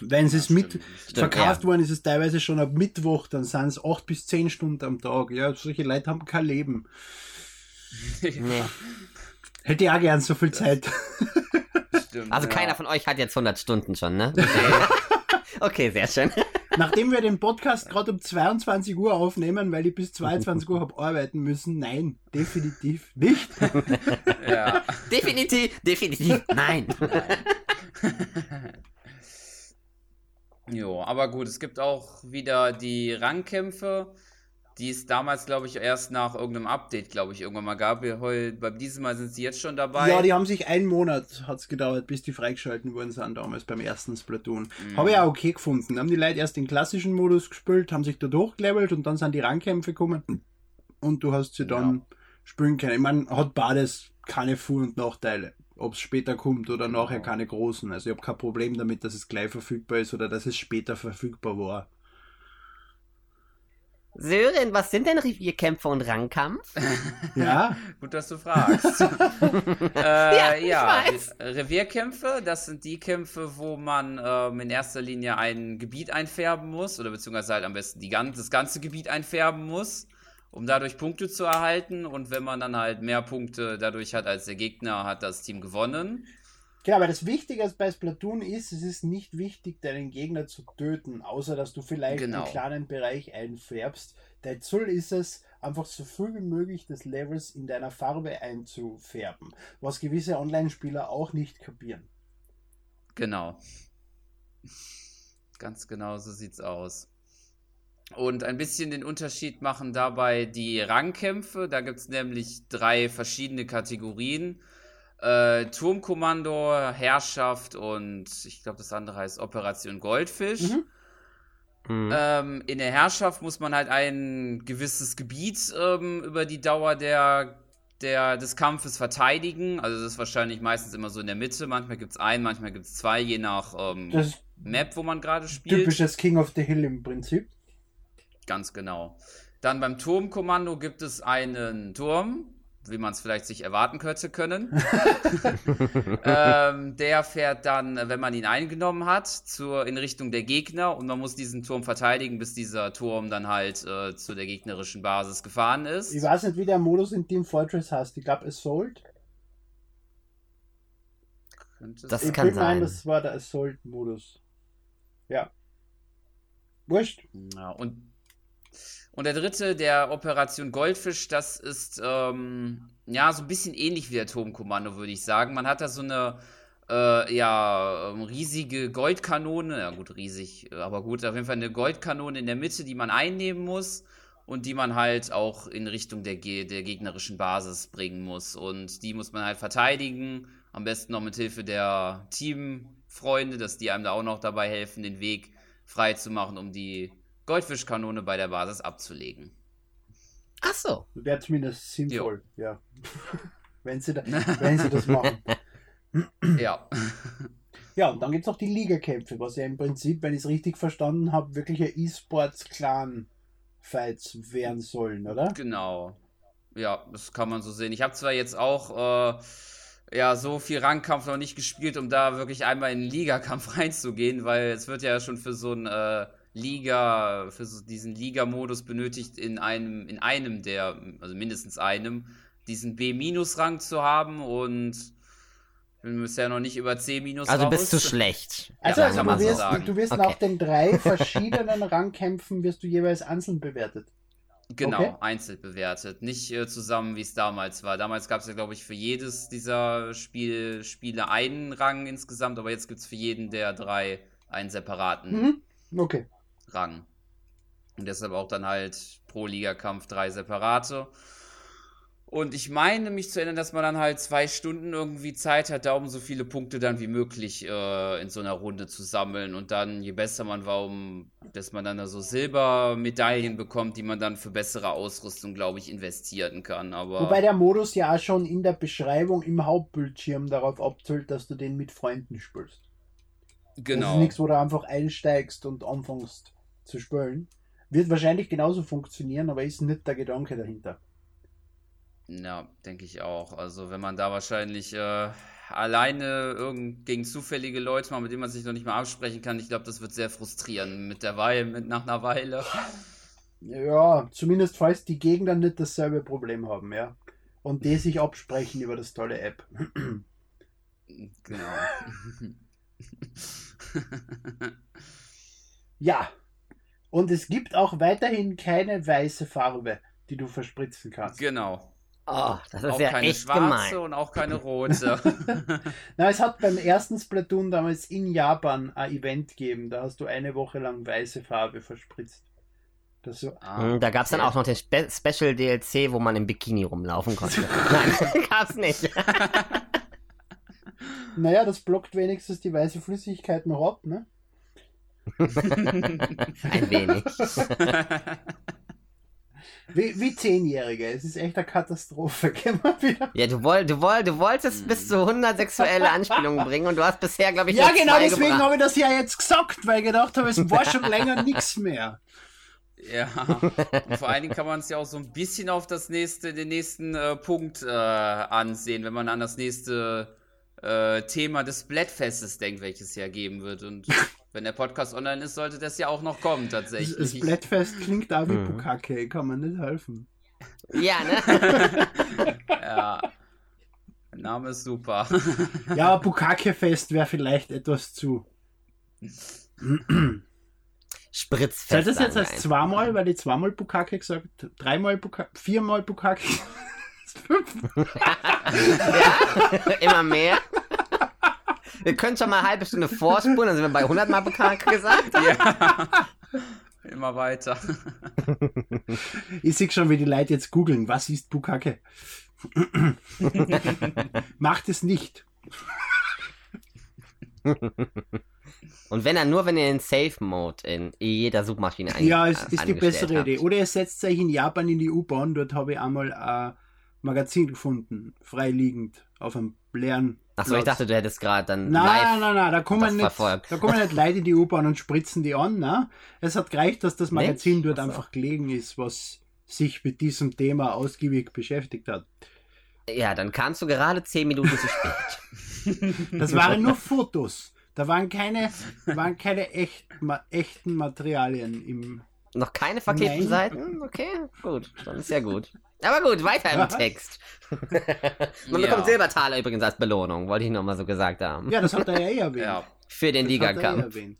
Wenn es
Ja,
ist mit
stimmt.
Stimmt,
verkauft
ja.
worden ist, es teilweise schon ab Mittwoch, dann sind es 8 bis 10 Stunden am Tag. Ja, solche Leute haben kein Leben.
Nee.
Hätte ich auch gern so viel Zeit.
Stimmt,
Also
ja.
keiner von euch hat jetzt 100 Stunden schon, ne? Okay, sehr schön.
Nachdem wir den Podcast gerade um 22 Uhr aufnehmen, weil ich bis 22 Uhr habe arbeiten müssen, nein, definitiv nicht.
Ja.
Definitiv, definitiv, nein.
Jo, aber gut, es gibt auch wieder die Rangkämpfe, die es damals, glaube ich, erst nach irgendeinem Update, glaube ich, irgendwann mal gab. Beim diesem Mal sind sie jetzt schon dabei.
Ja, die haben sich einen Monat hat's gedauert, bis die freigeschalten worden sind damals beim ersten Splatoon.
Mhm.
Habe ich auch okay gefunden. Haben die Leute erst den klassischen Modus gespielt, haben sich da durchgelevelt und dann sind die Rangkämpfe gekommen und du hast sie dann spielen können. Ich meine, hat beides keine Vor- und Nachteile. Ob es später kommt oder nachher keine großen. Also ich habe kein Problem damit, dass es gleich verfügbar ist oder dass es später verfügbar war.
Sören, was sind denn Revierkämpfe und Rangkampf?
Ja,
Gut, dass du fragst. äh,
Ja,
ja,
ich weiß.
Re- Revierkämpfe, das sind die Kämpfe, wo man ähm, in erster Linie ein Gebiet einfärben muss, oder beziehungsweise halt am besten die, das ganze Gebiet einfärben muss, um dadurch Punkte zu erhalten. Und wenn man dann halt mehr Punkte dadurch hat als der Gegner, hat das Team gewonnen.
Genau, aber das Wichtige bei Splatoon ist, es ist nicht wichtig, deinen Gegner zu töten, außer dass du vielleicht
Genau.
einen kleinen Bereich einfärbst. Dein Ziel ist es, einfach so viel wie möglich des Levels in deiner Farbe einzufärben, was gewisse Online-Spieler auch nicht kapieren.
Genau. Ganz genau so sieht's aus. Und ein bisschen den Unterschied machen dabei die Rangkämpfe. Da gibt's nämlich drei verschiedene Kategorien. Äh, Turmkommando, Herrschaft und ich glaube, das andere heißt Operation Goldfisch.
Mhm.
Mhm.
Ähm, in der Herrschaft muss man halt ein gewisses Gebiet ähm, über die Dauer der, der, des Kampfes verteidigen. Also das ist wahrscheinlich meistens immer so in der Mitte. Manchmal gibt es einen, manchmal gibt es zwei, je nach ähm, Map, wo man gerade spielt.
typisches King of the Hill im Prinzip.
Ganz genau. Dann beim Turmkommando gibt es einen Turm, wie man es vielleicht sich erwarten könnte können. ähm, der fährt dann, wenn man ihn eingenommen hat, zur, in Richtung der Gegner und man muss diesen Turm verteidigen, bis dieser Turm dann halt äh, zu der gegnerischen Basis gefahren ist.
Ich weiß nicht, wie der Modus in Team Fortress heißt. Ich glaube Assault.
Könnte es
Das
ich
kann
meinen,
sein.
das war der Assault-Modus. Ja. Wurscht.
Ja, und, und der dritte, der Operation Goldfisch, das ist ähm, ja so ein bisschen ähnlich wie der Turmkommando, würde ich sagen. Man hat da so eine äh, ja, ähm, riesige Goldkanone, ja gut, riesig, aber gut, auf jeden Fall eine Goldkanone in der Mitte, die man einnehmen muss und die man halt auch in Richtung der, der gegnerischen Basis bringen muss. Und die muss man halt verteidigen, am besten noch mit Hilfe der Teamfreunde, dass die einem da auch noch dabei helfen, den Weg frei zu machen, um die Goldfischkanone bei der Basis abzulegen.
Ach so.
Wäre zumindest sinnvoll, ja. wenn, sie da, wenn sie das machen.
Ja.
Ja, und dann gibt es auch die Ligakämpfe, was ja im Prinzip, wenn ich es richtig verstanden habe, wirkliche E-Sports-Clan-Fights werden sollen, oder?
Genau. Ja, das kann man so sehen. Ich habe zwar jetzt auch äh, ja so viel Rangkampf noch nicht gespielt, um da wirklich einmal in den Ligakampf reinzugehen, weil es wird ja schon für so ein äh, Liga, für so diesen Liga-Modus benötigt, in einem, in einem der, also mindestens einem, diesen B-Rang zu haben und bin bisher noch nicht über C-
Also
raus.
bist du schlecht.
Also,
Ja,
also
kann
du
man so
wirst,
sagen.
du wirst
Okay.
nach den drei verschiedenen Rangkämpfen wirst du jeweils einzeln bewertet.
Genau,
Okay.
einzeln bewertet. Nicht äh, zusammen, wie es damals war. Damals gab es ja, glaube ich, für jedes dieser Spiel, Spiele einen Rang insgesamt, aber jetzt gibt es für jeden der drei einen separaten
Mhm. Okay.
Rang. Und deshalb auch dann halt pro Ligakampf drei separate. Und ich meine mich zu erinnern, dass man dann halt zwei Stunden irgendwie Zeit hat, da um so viele Punkte dann wie möglich äh, in so einer Runde zu sammeln. Und dann, je besser man war, um, dass man dann da so Silbermedaillen bekommt, die man dann für bessere Ausrüstung, glaube ich, investieren kann. Aber
Wobei der Modus ja auch schon in der Beschreibung im Hauptbildschirm darauf abzielt, dass du den mit Freunden spielst. Das ist
genau.
nichts, wo du einfach einsteigst und anfängst zu spielen. Wird wahrscheinlich genauso funktionieren, aber ist nicht der Gedanke dahinter.
Ja, denke ich auch. Also wenn man da wahrscheinlich äh, alleine irgend gegen zufällige Leute mal, mit denen man sich noch nicht mal absprechen kann, ich glaube, das wird sehr frustrieren mit der Weile, mit nach einer Weile.
Ja, zumindest falls die Gegner nicht dasselbe Problem haben, ja. Und die sich absprechen über das tolle App.
Genau.
Ja. Und es gibt auch weiterhin keine weiße Farbe, die du verspritzen kannst.
genau.
Oh, das ist
Auch
ja
keine
echt
schwarze
gemein.
und auch keine rote.
Na, es hat beim ersten Splatoon damals in Japan ein Event gegeben. Da hast du eine Woche lang weiße Farbe verspritzt. Das so,
Ah,
Hm, Da gab es dann auch noch den Spe Special DLC, wo man im Bikini rumlaufen konnte. Nein, gab's nicht.
naja, das blockt wenigstens die weiße Flüssigkeit noch ab, ne?
Ein wenig.
Wie, wie Zehnjährige. Es ist echt eine Katastrophe.
Ja, du, woll, du, woll, du wolltest bis zu 100 sexuelle Anspielungen bringen und du hast bisher, glaube ich,
Ja, genau
zwei
deswegen habe ich das ja jetzt gesagt, weil ich gedacht habe, es war schon länger nichts mehr.
Ja, und vor allen Dingen kann man es ja auch so ein bisschen auf das nächste, den nächsten äh, Punkt äh, ansehen, wenn man an das nächste äh, Thema des Splatfestes denkt, welches es ja geben wird. Und wenn der Podcast online ist, sollte das ja auch noch kommen, tatsächlich.
das Blättfest klingt auch wie
Mhm.
Bukake, kann man nicht helfen.
Ja, ne?
Ja. Name ist super.
Ja, Bukake-Fest wäre vielleicht etwas zu.
Spritzfest.
Zählt das jetzt als zweimal, weil ich zweimal Bukake gesagt dreimal Bukake, viermal Bukake? Fünf.
Ja, immer mehr. Wir können schon mal eine halbe Stunde vorspulen, dann sind wir bei 100 Mal Bukake gesagt.
ja. Immer weiter.
Ich sehe schon, wie die Leute jetzt googeln, was ist Bukake? Macht es nicht.
Und wenn dann nur, wenn ihr den Safe-Mode in jeder Suchmaschine ein
Ja, es ist die bessere
habt.
Idee. Oder ihr setzt euch in Japan in die U-Bahn, dort habe ich einmal ein Magazin gefunden, freiliegend, auf einem leeren
Achso, ich dachte, du hättest gerade dann
Nein, nein, nein, da kommen, nicht, da kommen nicht Leute in die U-Bahn und spritzen die an. Ne? Es hat gereicht, dass das Magazin
Nicht?
dort
Ach so.
einfach gelegen ist, was sich mit diesem Thema ausgiebig beschäftigt hat.
Ja, dann kamst du gerade 10 Minuten zu spät.
Das waren nur Fotos. Da waren keine, waren keine echt, ma, echten Materialien im.
Noch keine verklebten
Nein.
Seiten? Okay, gut. Dann ist ja gut. Aber gut, weiter im. Text. Man
Ja.
bekommt Silbertaler übrigens als Belohnung, wollte ich noch mal so gesagt haben.
Ja, das hat er ja eh erwähnt.
Ja.
Für den
Das hat er eh
Liga-Kampf.
erwähnt.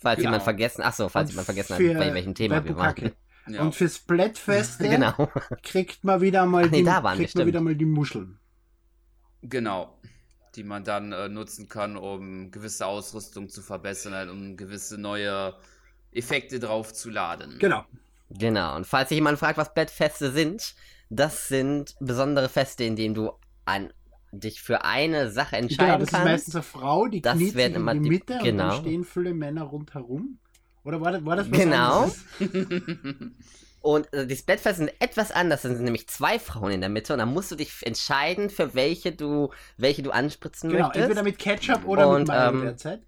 Falls
Genau.
jemand vergessen, achso, falls
Und
jemand vergessen hat, bei welchem Thema wir waren.
Ja.
Und für Splatfeste
Genau.
kriegt man wieder mal
Ach nee,
die,
da waren
kriegt man wieder mal die Muscheln.
Genau. Die man dann äh, nutzen kann, um gewisse Ausrüstung zu verbessern, halt, um gewisse neue Effekte draufzuladen.
Genau.
Genau. Und falls sich jemand fragt, was Bettfeste sind, das sind besondere Feste, in denen du an dich für eine Sache
Genau,
entscheiden
das ist
kannst.
meistens eine Frau, die
Das
kniet
werden
in
immer
die
die-
Mitte und
genau.
dann stehen viele Männer rundherum. Oder war das, war das was
Genau. Und äh, das Bettfest sind etwas anders. Es sind nämlich zwei Frauen in der Mitte und dann musst du dich entscheiden, für welche du, welche du anspritzen
Genau,
möchtest.
entweder mit Ketchup oder
Und,
mit Mayo
ähm,
derzeit.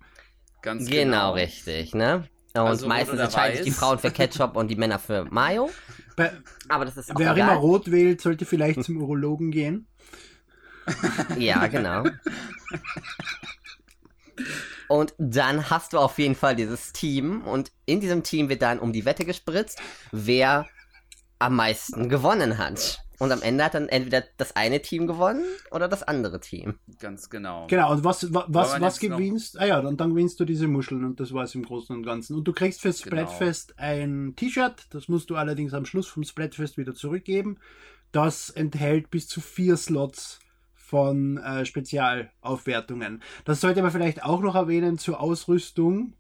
Ganz
Genau,
genau.
richtig, ne? Und
Also,
meistens entscheiden sich die. Frauen für Ketchup und die Männer für Mayo.
Bei,
Aber das ist auch
wer
egal.
immer rot wählt, sollte vielleicht zum Urologen gehen.
Ja, genau. Und dann hast du auf jeden Fall dieses Team und in diesem Team wird dann um die Wette gespritzt, wer am meisten gewonnen hat. Und am Ende hat dann entweder das eine Team gewonnen oder das andere Team.
Ganz genau.
Genau, und was, wa- was,
man
was
jetzt noch-
gewinnst? Ah ja, und dann gewinnst du diese Muscheln und das war es im Großen und Ganzen. Und du kriegst fürs
Genau.
Splatfest ein T-Shirt, das musst du allerdings am Schluss vom Splatfest wieder zurückgeben. Das enthält bis zu vier Slots von äh, Spezialaufwertungen. Das sollte man vielleicht auch noch erwähnen zur Ausrüstung.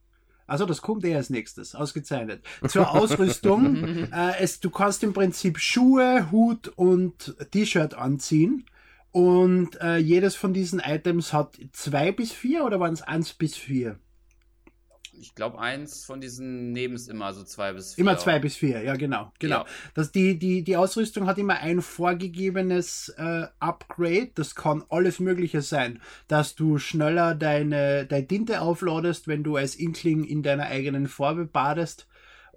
Also das kommt eher als nächstes, ausgezeichnet. Zur Ausrüstung, äh, es, du kannst im Prinzip Schuhe, Hut und T-Shirt anziehen. Und äh, jedes von diesen Items hat zwei bis vier oder waren es eins bis vier?
Ich glaube, eins von diesen nehmen es immer so zwei bis vier.
Immer zwei bis vier, ja genau. genau.
Ja.
Das, die, die, die Ausrüstung hat immer ein vorgegebenes äh, Upgrade. Das kann alles Mögliche sein. Dass du schneller deine, deine Tinte aufladest, wenn du als Inkling in deiner eigenen Farbe badest.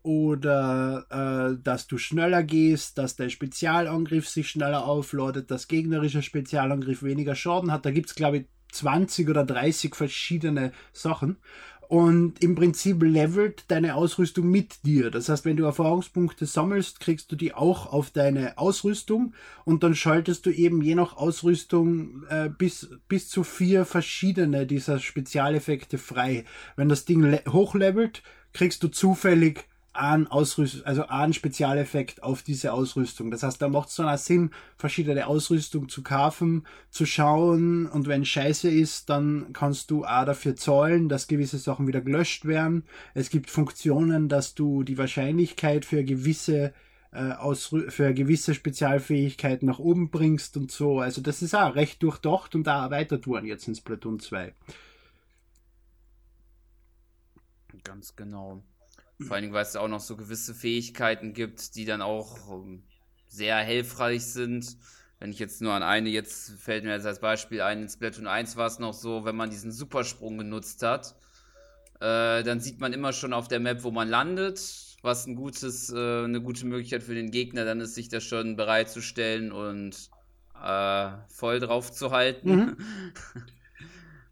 Oder äh, dass du schneller gehst, dass dein Spezialangriff sich schneller aufladet, dass gegnerischer Spezialangriff weniger Schaden hat. Da gibt es, glaube ich, 20 oder 30 verschiedene Sachen. Und im Prinzip levelt deine Ausrüstung mit dir. Das heißt, wenn du Erfahrungspunkte sammelst, kriegst du die auch auf deine Ausrüstung und dann schaltest du eben je nach Ausrüstung äh, bis, bis zu vier verschiedene dieser Spezialeffekte frei. Wenn das Ding le- hochlevelt, kriegst du zufällig einen Ausrüst also einen Spezialeffekt auf diese Ausrüstung. Das heißt, da macht es dann auch Sinn, verschiedene Ausrüstung zu kaufen, zu schauen und wenn scheiße ist, dann kannst du auch dafür zahlen, dass gewisse Sachen wieder gelöscht werden. Es gibt Funktionen, dass du die Wahrscheinlichkeit für gewisse äh, für gewisse Spezialfähigkeiten nach oben bringst und so. Also das ist auch recht durchdacht und da erweitert worden jetzt in Splatoon 2.
Ganz genau. Vor allen Dingen, weil es auch noch so gewisse Fähigkeiten gibt, die dann auch ähm, sehr hilfreich sind. Wenn ich jetzt nur an eine, jetzt fällt mir jetzt als Beispiel ein, in Splatoon 1 war es noch so, wenn man diesen Supersprung genutzt hat, äh, dann sieht man immer schon auf der Map, wo man landet, was ein gutes, äh, eine gute Möglichkeit für den Gegner dann ist, sich da schon bereitzustellen und äh, voll drauf zu halten.
Mhm.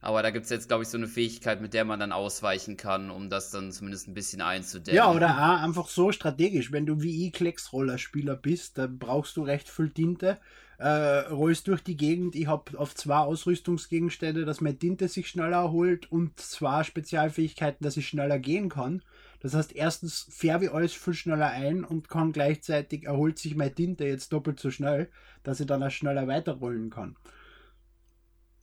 Aber da gibt es jetzt, glaube ich, so eine Fähigkeit, mit der man dann ausweichen kann, um das dann zumindest ein bisschen einzudämmen.
Ja, oder auch einfach so strategisch. Wenn du wie ich Klecksroller-Spieler bist, dann brauchst du recht viel Tinte. Äh, rollst durch die Gegend. Ich habe auf zwei Ausrüstungsgegenstände, dass meine Tinte sich schneller erholt und zwei Spezialfähigkeiten, dass ich schneller gehen kann. Das heißt, erstens färbe ich alles viel schneller ein und kann gleichzeitig erholt sich meine Tinte jetzt doppelt so schnell, dass ich dann auch schneller weiterrollen kann.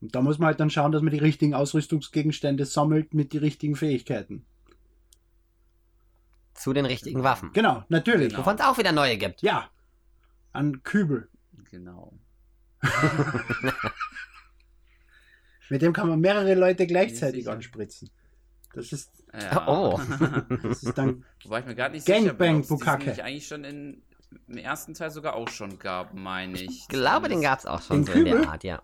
Und da muss man halt dann schauen, dass man die richtigen Ausrüstungsgegenstände sammelt mit den richtigen Fähigkeiten.
Zu den richtigen Waffen.
Genau, natürlich.
Genau.
Wovon es auch wieder neue gibt.
Ja. An Kübel.
Genau.
Mit dem kann man mehrere Leute gleichzeitig
sicher.
anspritzen. Das ist,
Ja.
Oh.
das ist dann.
Wobei ich mir gerade nicht
Gangbang,
sicher bin, nicht eigentlich schon in, im ersten Teil sogar auch schon gab, meine ich.
Ich glaube, den gab es auch schon
Den
so in
Kübel?
der Art, ja.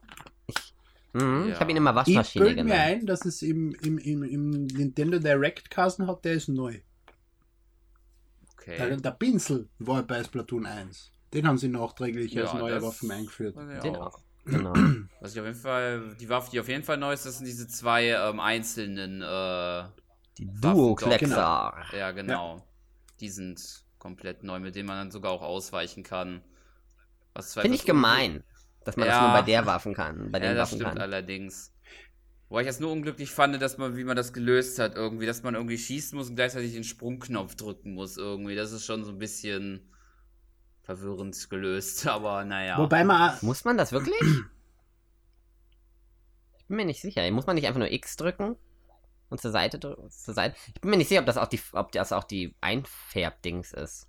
Ich, mhm, ich
Ja.
habe ihn immer
Ich
Waschmaschine
bilde mir
genannt.
ein, dass es im, im, im, im Nintendo Direct Kassen hat, der ist neu.
Okay.
Der, der Pinsel war bei Splatoon 1. Den haben sie nachträglich als
Ja,
neue
das-
Waffen eingeführt.
Ja,
Den
auch.
auch. Genau.
Was ich auf jeden Fall, die Waffe, die auf jeden Fall neu ist, das sind diese zwei ähm, einzelnen, äh,
Die
Waffen-
Duo-Kleckser.
ja genau. Die sind komplett neu, mit denen man dann sogar auch ausweichen kann.
Finde ich gemein, dass man das
Ja.
nur bei der Waffen kann. Bei
Ja,
den
das
Waffen
stimmt
kann.
allerdings. Wobei ich es nur unglücklich fand, dass man, wie man das gelöst hat, irgendwie, dass man irgendwie schießen muss und gleichzeitig den Sprungknopf drücken muss, irgendwie. Das ist schon so ein bisschen verwirrend gelöst, aber naja.
Wobei man
Muss man das wirklich? Ich bin mir nicht sicher. Muss man nicht einfach nur X drücken und zur Seite drücken? Zur Seite? Ich bin mir nicht sicher, ob das auch die, ob das auch die Einfärbdings ist.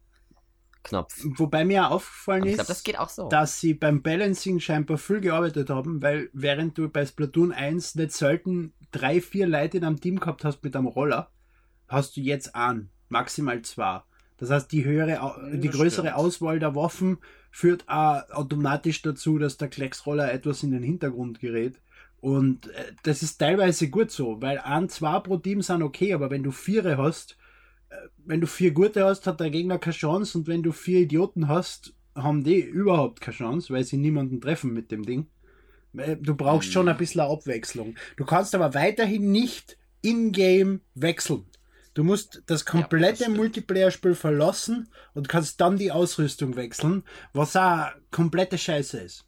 Knopf.
wobei mir auch aufgefallen
Aber
ist,
glaube, das geht auch so.
dass sie beim Balancing scheinbar viel gearbeitet haben, weil während du bei Splatoon 1 nicht selten drei, vier Leute in einem Team gehabt hast mit einem Roller, hast du jetzt einen, maximal zwei. Das heißt, die höhere, die
das
größere
stimmt.
Auswahl der Waffen führt auch automatisch dazu, dass der Klecksroller etwas in den Hintergrund gerät. Und äh, das ist teilweise gut so, weil ein, zwei pro Team sind okay, aber wenn du viere hast, wenn du vier gute hast, hat der Gegner keine Chance und wenn du vier Idioten hast, haben die überhaupt keine Chance, weil sie niemanden treffen mit dem Ding. Weil Du brauchst schon ein bisschen Abwechslung. Du kannst aber weiterhin nicht in-game wechseln. Du musst das komplette
stimmt.
Multiplayer-Spiel verlassen und kannst dann die Ausrüstung wechseln, was auch komplette Scheiße ist.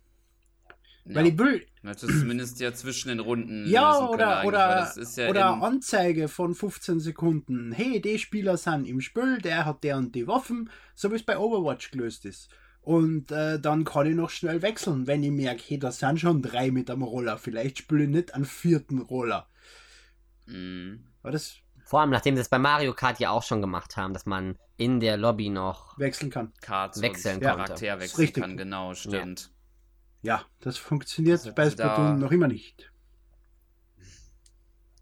ja.
Weil ich will,
Hätte es zumindest ja zwischen den Runden
ja, oder, oder,
das ist ja
oder Anzeige von 15 Sekunden. Hey, die Spieler sind im Spiel, der hat der und die Waffen, so wie es bei Overwatch gelöst ist. Und äh, dann kann ich noch schnell wechseln, wenn ich merke, hey, da sind schon drei mit am Roller. Vielleicht spiele ich nicht einen vierten Roller.
Mhm.
Aber das
Vor allem, nachdem sie es bei Mario Kart ja auch schon gemacht haben, dass man in der Lobby noch.
wechseln kann.
Cards
Wechseln
und. Charakter
Ist
wechseln
richtig.
kann, genau, stimmt.
Ja, das funktioniert
Das
bei Splatoon noch immer nicht.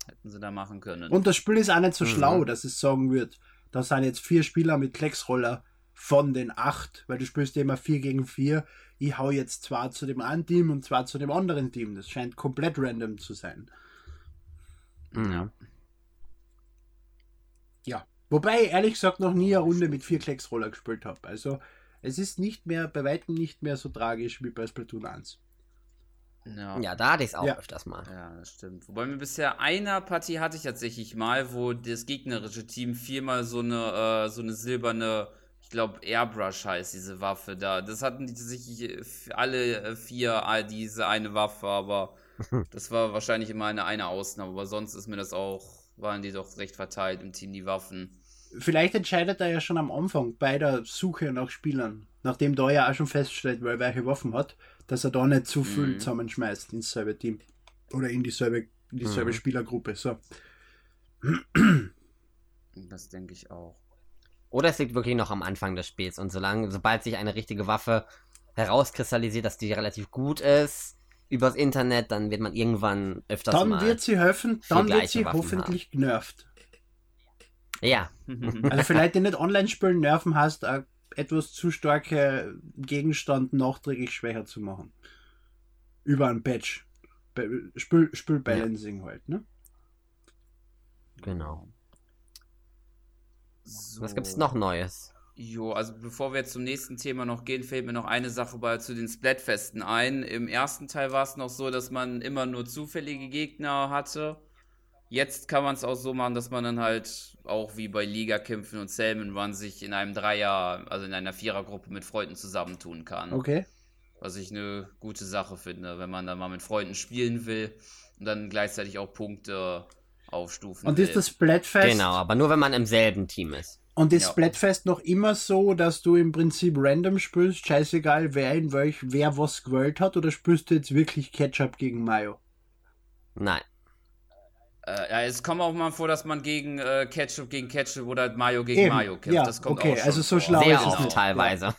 Hätten sie da machen können.
Und das Spiel ist auch nicht so
Mhm.
schlau, dass es sagen wird, da sind jetzt vier Spieler mit Klecksroller von den acht, weil du spielst ja immer vier gegen vier. Ich hau jetzt zwei zu dem einen Team und zwei zu dem anderen Team. Das scheint komplett random zu sein.
Mhm.
Ja. Wobei ich ehrlich gesagt noch nie eine Runde mit vier Klecksroller gespielt habe. Also es ist nicht mehr, bei weitem nicht mehr so tragisch wie bei Splatoon 1.
ja.
Ja, da hatte ich es auch
Ja.
öfters mal.
Ja, das stimmt. Wobei mir bisher einer Partie hatte ich tatsächlich mal, wo das gegnerische Team viermal so eine, äh, so eine silberne, ich glaube Airbrush heißt diese Waffe da. Das hatten die tatsächlich äh, alle äh, vier diese eine Waffe, aber das war wahrscheinlich immer eine, eine Ausnahme. Aber sonst ist mir das auch, waren die doch recht verteilt im Team, die Waffen.
Vielleicht entscheidet er ja schon am Anfang bei der Suche nach Spielern, nachdem da ja auch schon feststellt, wer welche Waffen hat, dass er da nicht zu viel
Mhm.
zusammenschmeißt ins selbe Team. Oder in dieselbe, in dieselbe
Mhm.
Spielergruppe. So.
Das denke ich auch.
Oder es liegt wirklich noch am Anfang des Spiels und solange, sobald sich eine richtige Waffe herauskristallisiert, dass die relativ gut ist, übers Internet, dann wird man irgendwann öfters
Dann wird sie helfen, dann wird sie
Waffen
hoffentlich genervt.
Ja,
Also vielleicht nicht online spielen, nerven heißt, ein etwas zu starke Gegenstand nachträglich schwächer zu machen. Über ein Patch. Be- Spül, Spülbalancing halt, ne?
genau.
So.
Was gibt's noch Neues?
Jo, also bevor wir jetzt zum nächsten Thema noch gehen, fällt mir noch eine Sache bei zu den Splatfesten ein. Im ersten Teil war es noch so, dass man immer nur zufällige Gegner hatte. Jetzt kann man es auch so machen, dass man dann halt auch wie bei Ligakämpfen und Salmon Run sich in einem Dreier, also in einer Vierergruppe mit Freunden zusammentun kann.
Okay.
Was ich eine gute Sache finde, wenn man dann mal mit Freunden spielen will und dann gleichzeitig auch Punkte aufstufen
Und
will.
ist das Splatfest
Genau, aber nur wenn man im selben Team ist.
und ist
Ja.
Splatfest noch immer so, dass du im Prinzip random spielst, scheißegal wer in welch, wer was gewählt hat, oder spielst du jetzt wirklich Ketchup gegen Mayo?
Nein.
Äh, ja, es kommt auch mal vor, dass man gegen äh, Ketchup gegen Ketchup oder Mayo gegen
Eben,
Mayo kämpft.
ja,
das kommt
okay,
auch schon
also so
vor.
schlau
Sehr
ist es
oft
nicht.
teilweise.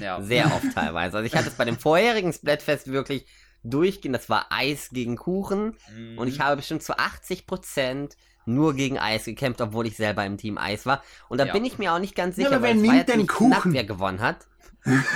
Ja.
Sehr oft teilweise. Also ich hatte es bei dem vorherigen Splatfest wirklich durchgehend. Das war Eis gegen Kuchen.
Mhm.
Und ich habe bestimmt zu 80% nur gegen Eis gekämpft, obwohl ich selber im Team Eis war. Und da
Ja.
bin ich mir auch nicht ganz
Ja,
sicher,
aber wer
es
nimmt denn
nicht knapp,
Kuchen?
wer gewonnen hat.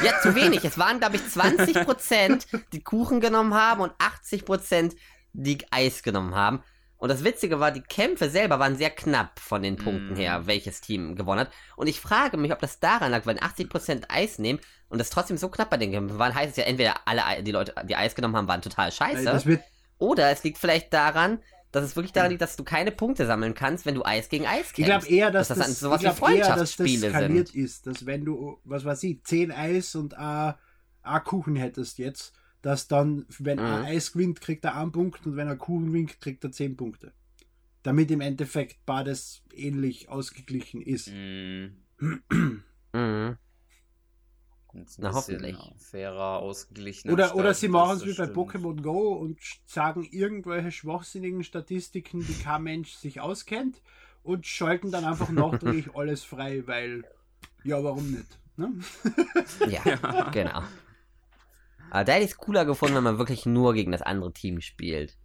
Ja, zu wenig. Es waren, glaube ich, 20%, die Kuchen genommen haben und 80%, die Eis genommen haben. Und das Witzige war, die Kämpfe selber waren sehr knapp von den Punkten
Mm.
her, welches Team gewonnen hat. Und ich frage mich, ob das daran lag, wenn 80% Eis nehmen und das trotzdem so knapp bei den Kämpfen waren, heißt es ja entweder alle die Leute, die Eis genommen haben, waren total scheiße. Oder es liegt vielleicht daran, dass es wirklich daran liegt, dass du keine Punkte sammeln kannst, wenn du Eis gegen Eis kämpfst.
ich glaube eher, dass
Dass
das,
das sowas
ich
wie
glaub eher, dass das
Freundschaftsspiele
skaliert
sind.
ist, dass wenn du, was weiß ich, 10 Eis und a, a Kuchen hättest jetzt, dass dann, wenn
Mhm.
er Eis gewinnt, kriegt er einen Punkt und wenn er Kuchen gewinnt, kriegt er 10 Punkte. Damit im Endeffekt beides ähnlich ausgeglichen ist.
Mhm.
Mhm. Na, hoffentlich.
Fairer, ausgeglichener.
Oder, oder sie machen es wie bei. Pokémon Go und sagen irgendwelche schwachsinnigen Statistiken, die kein Mensch sich auskennt und schalten dann einfach nachträglich alles frei, weil, ja, warum nicht? Ne?
Ja, genau. Aber da hätte ich es cooler gefunden, wenn man wirklich nur gegen das andere Team spielt.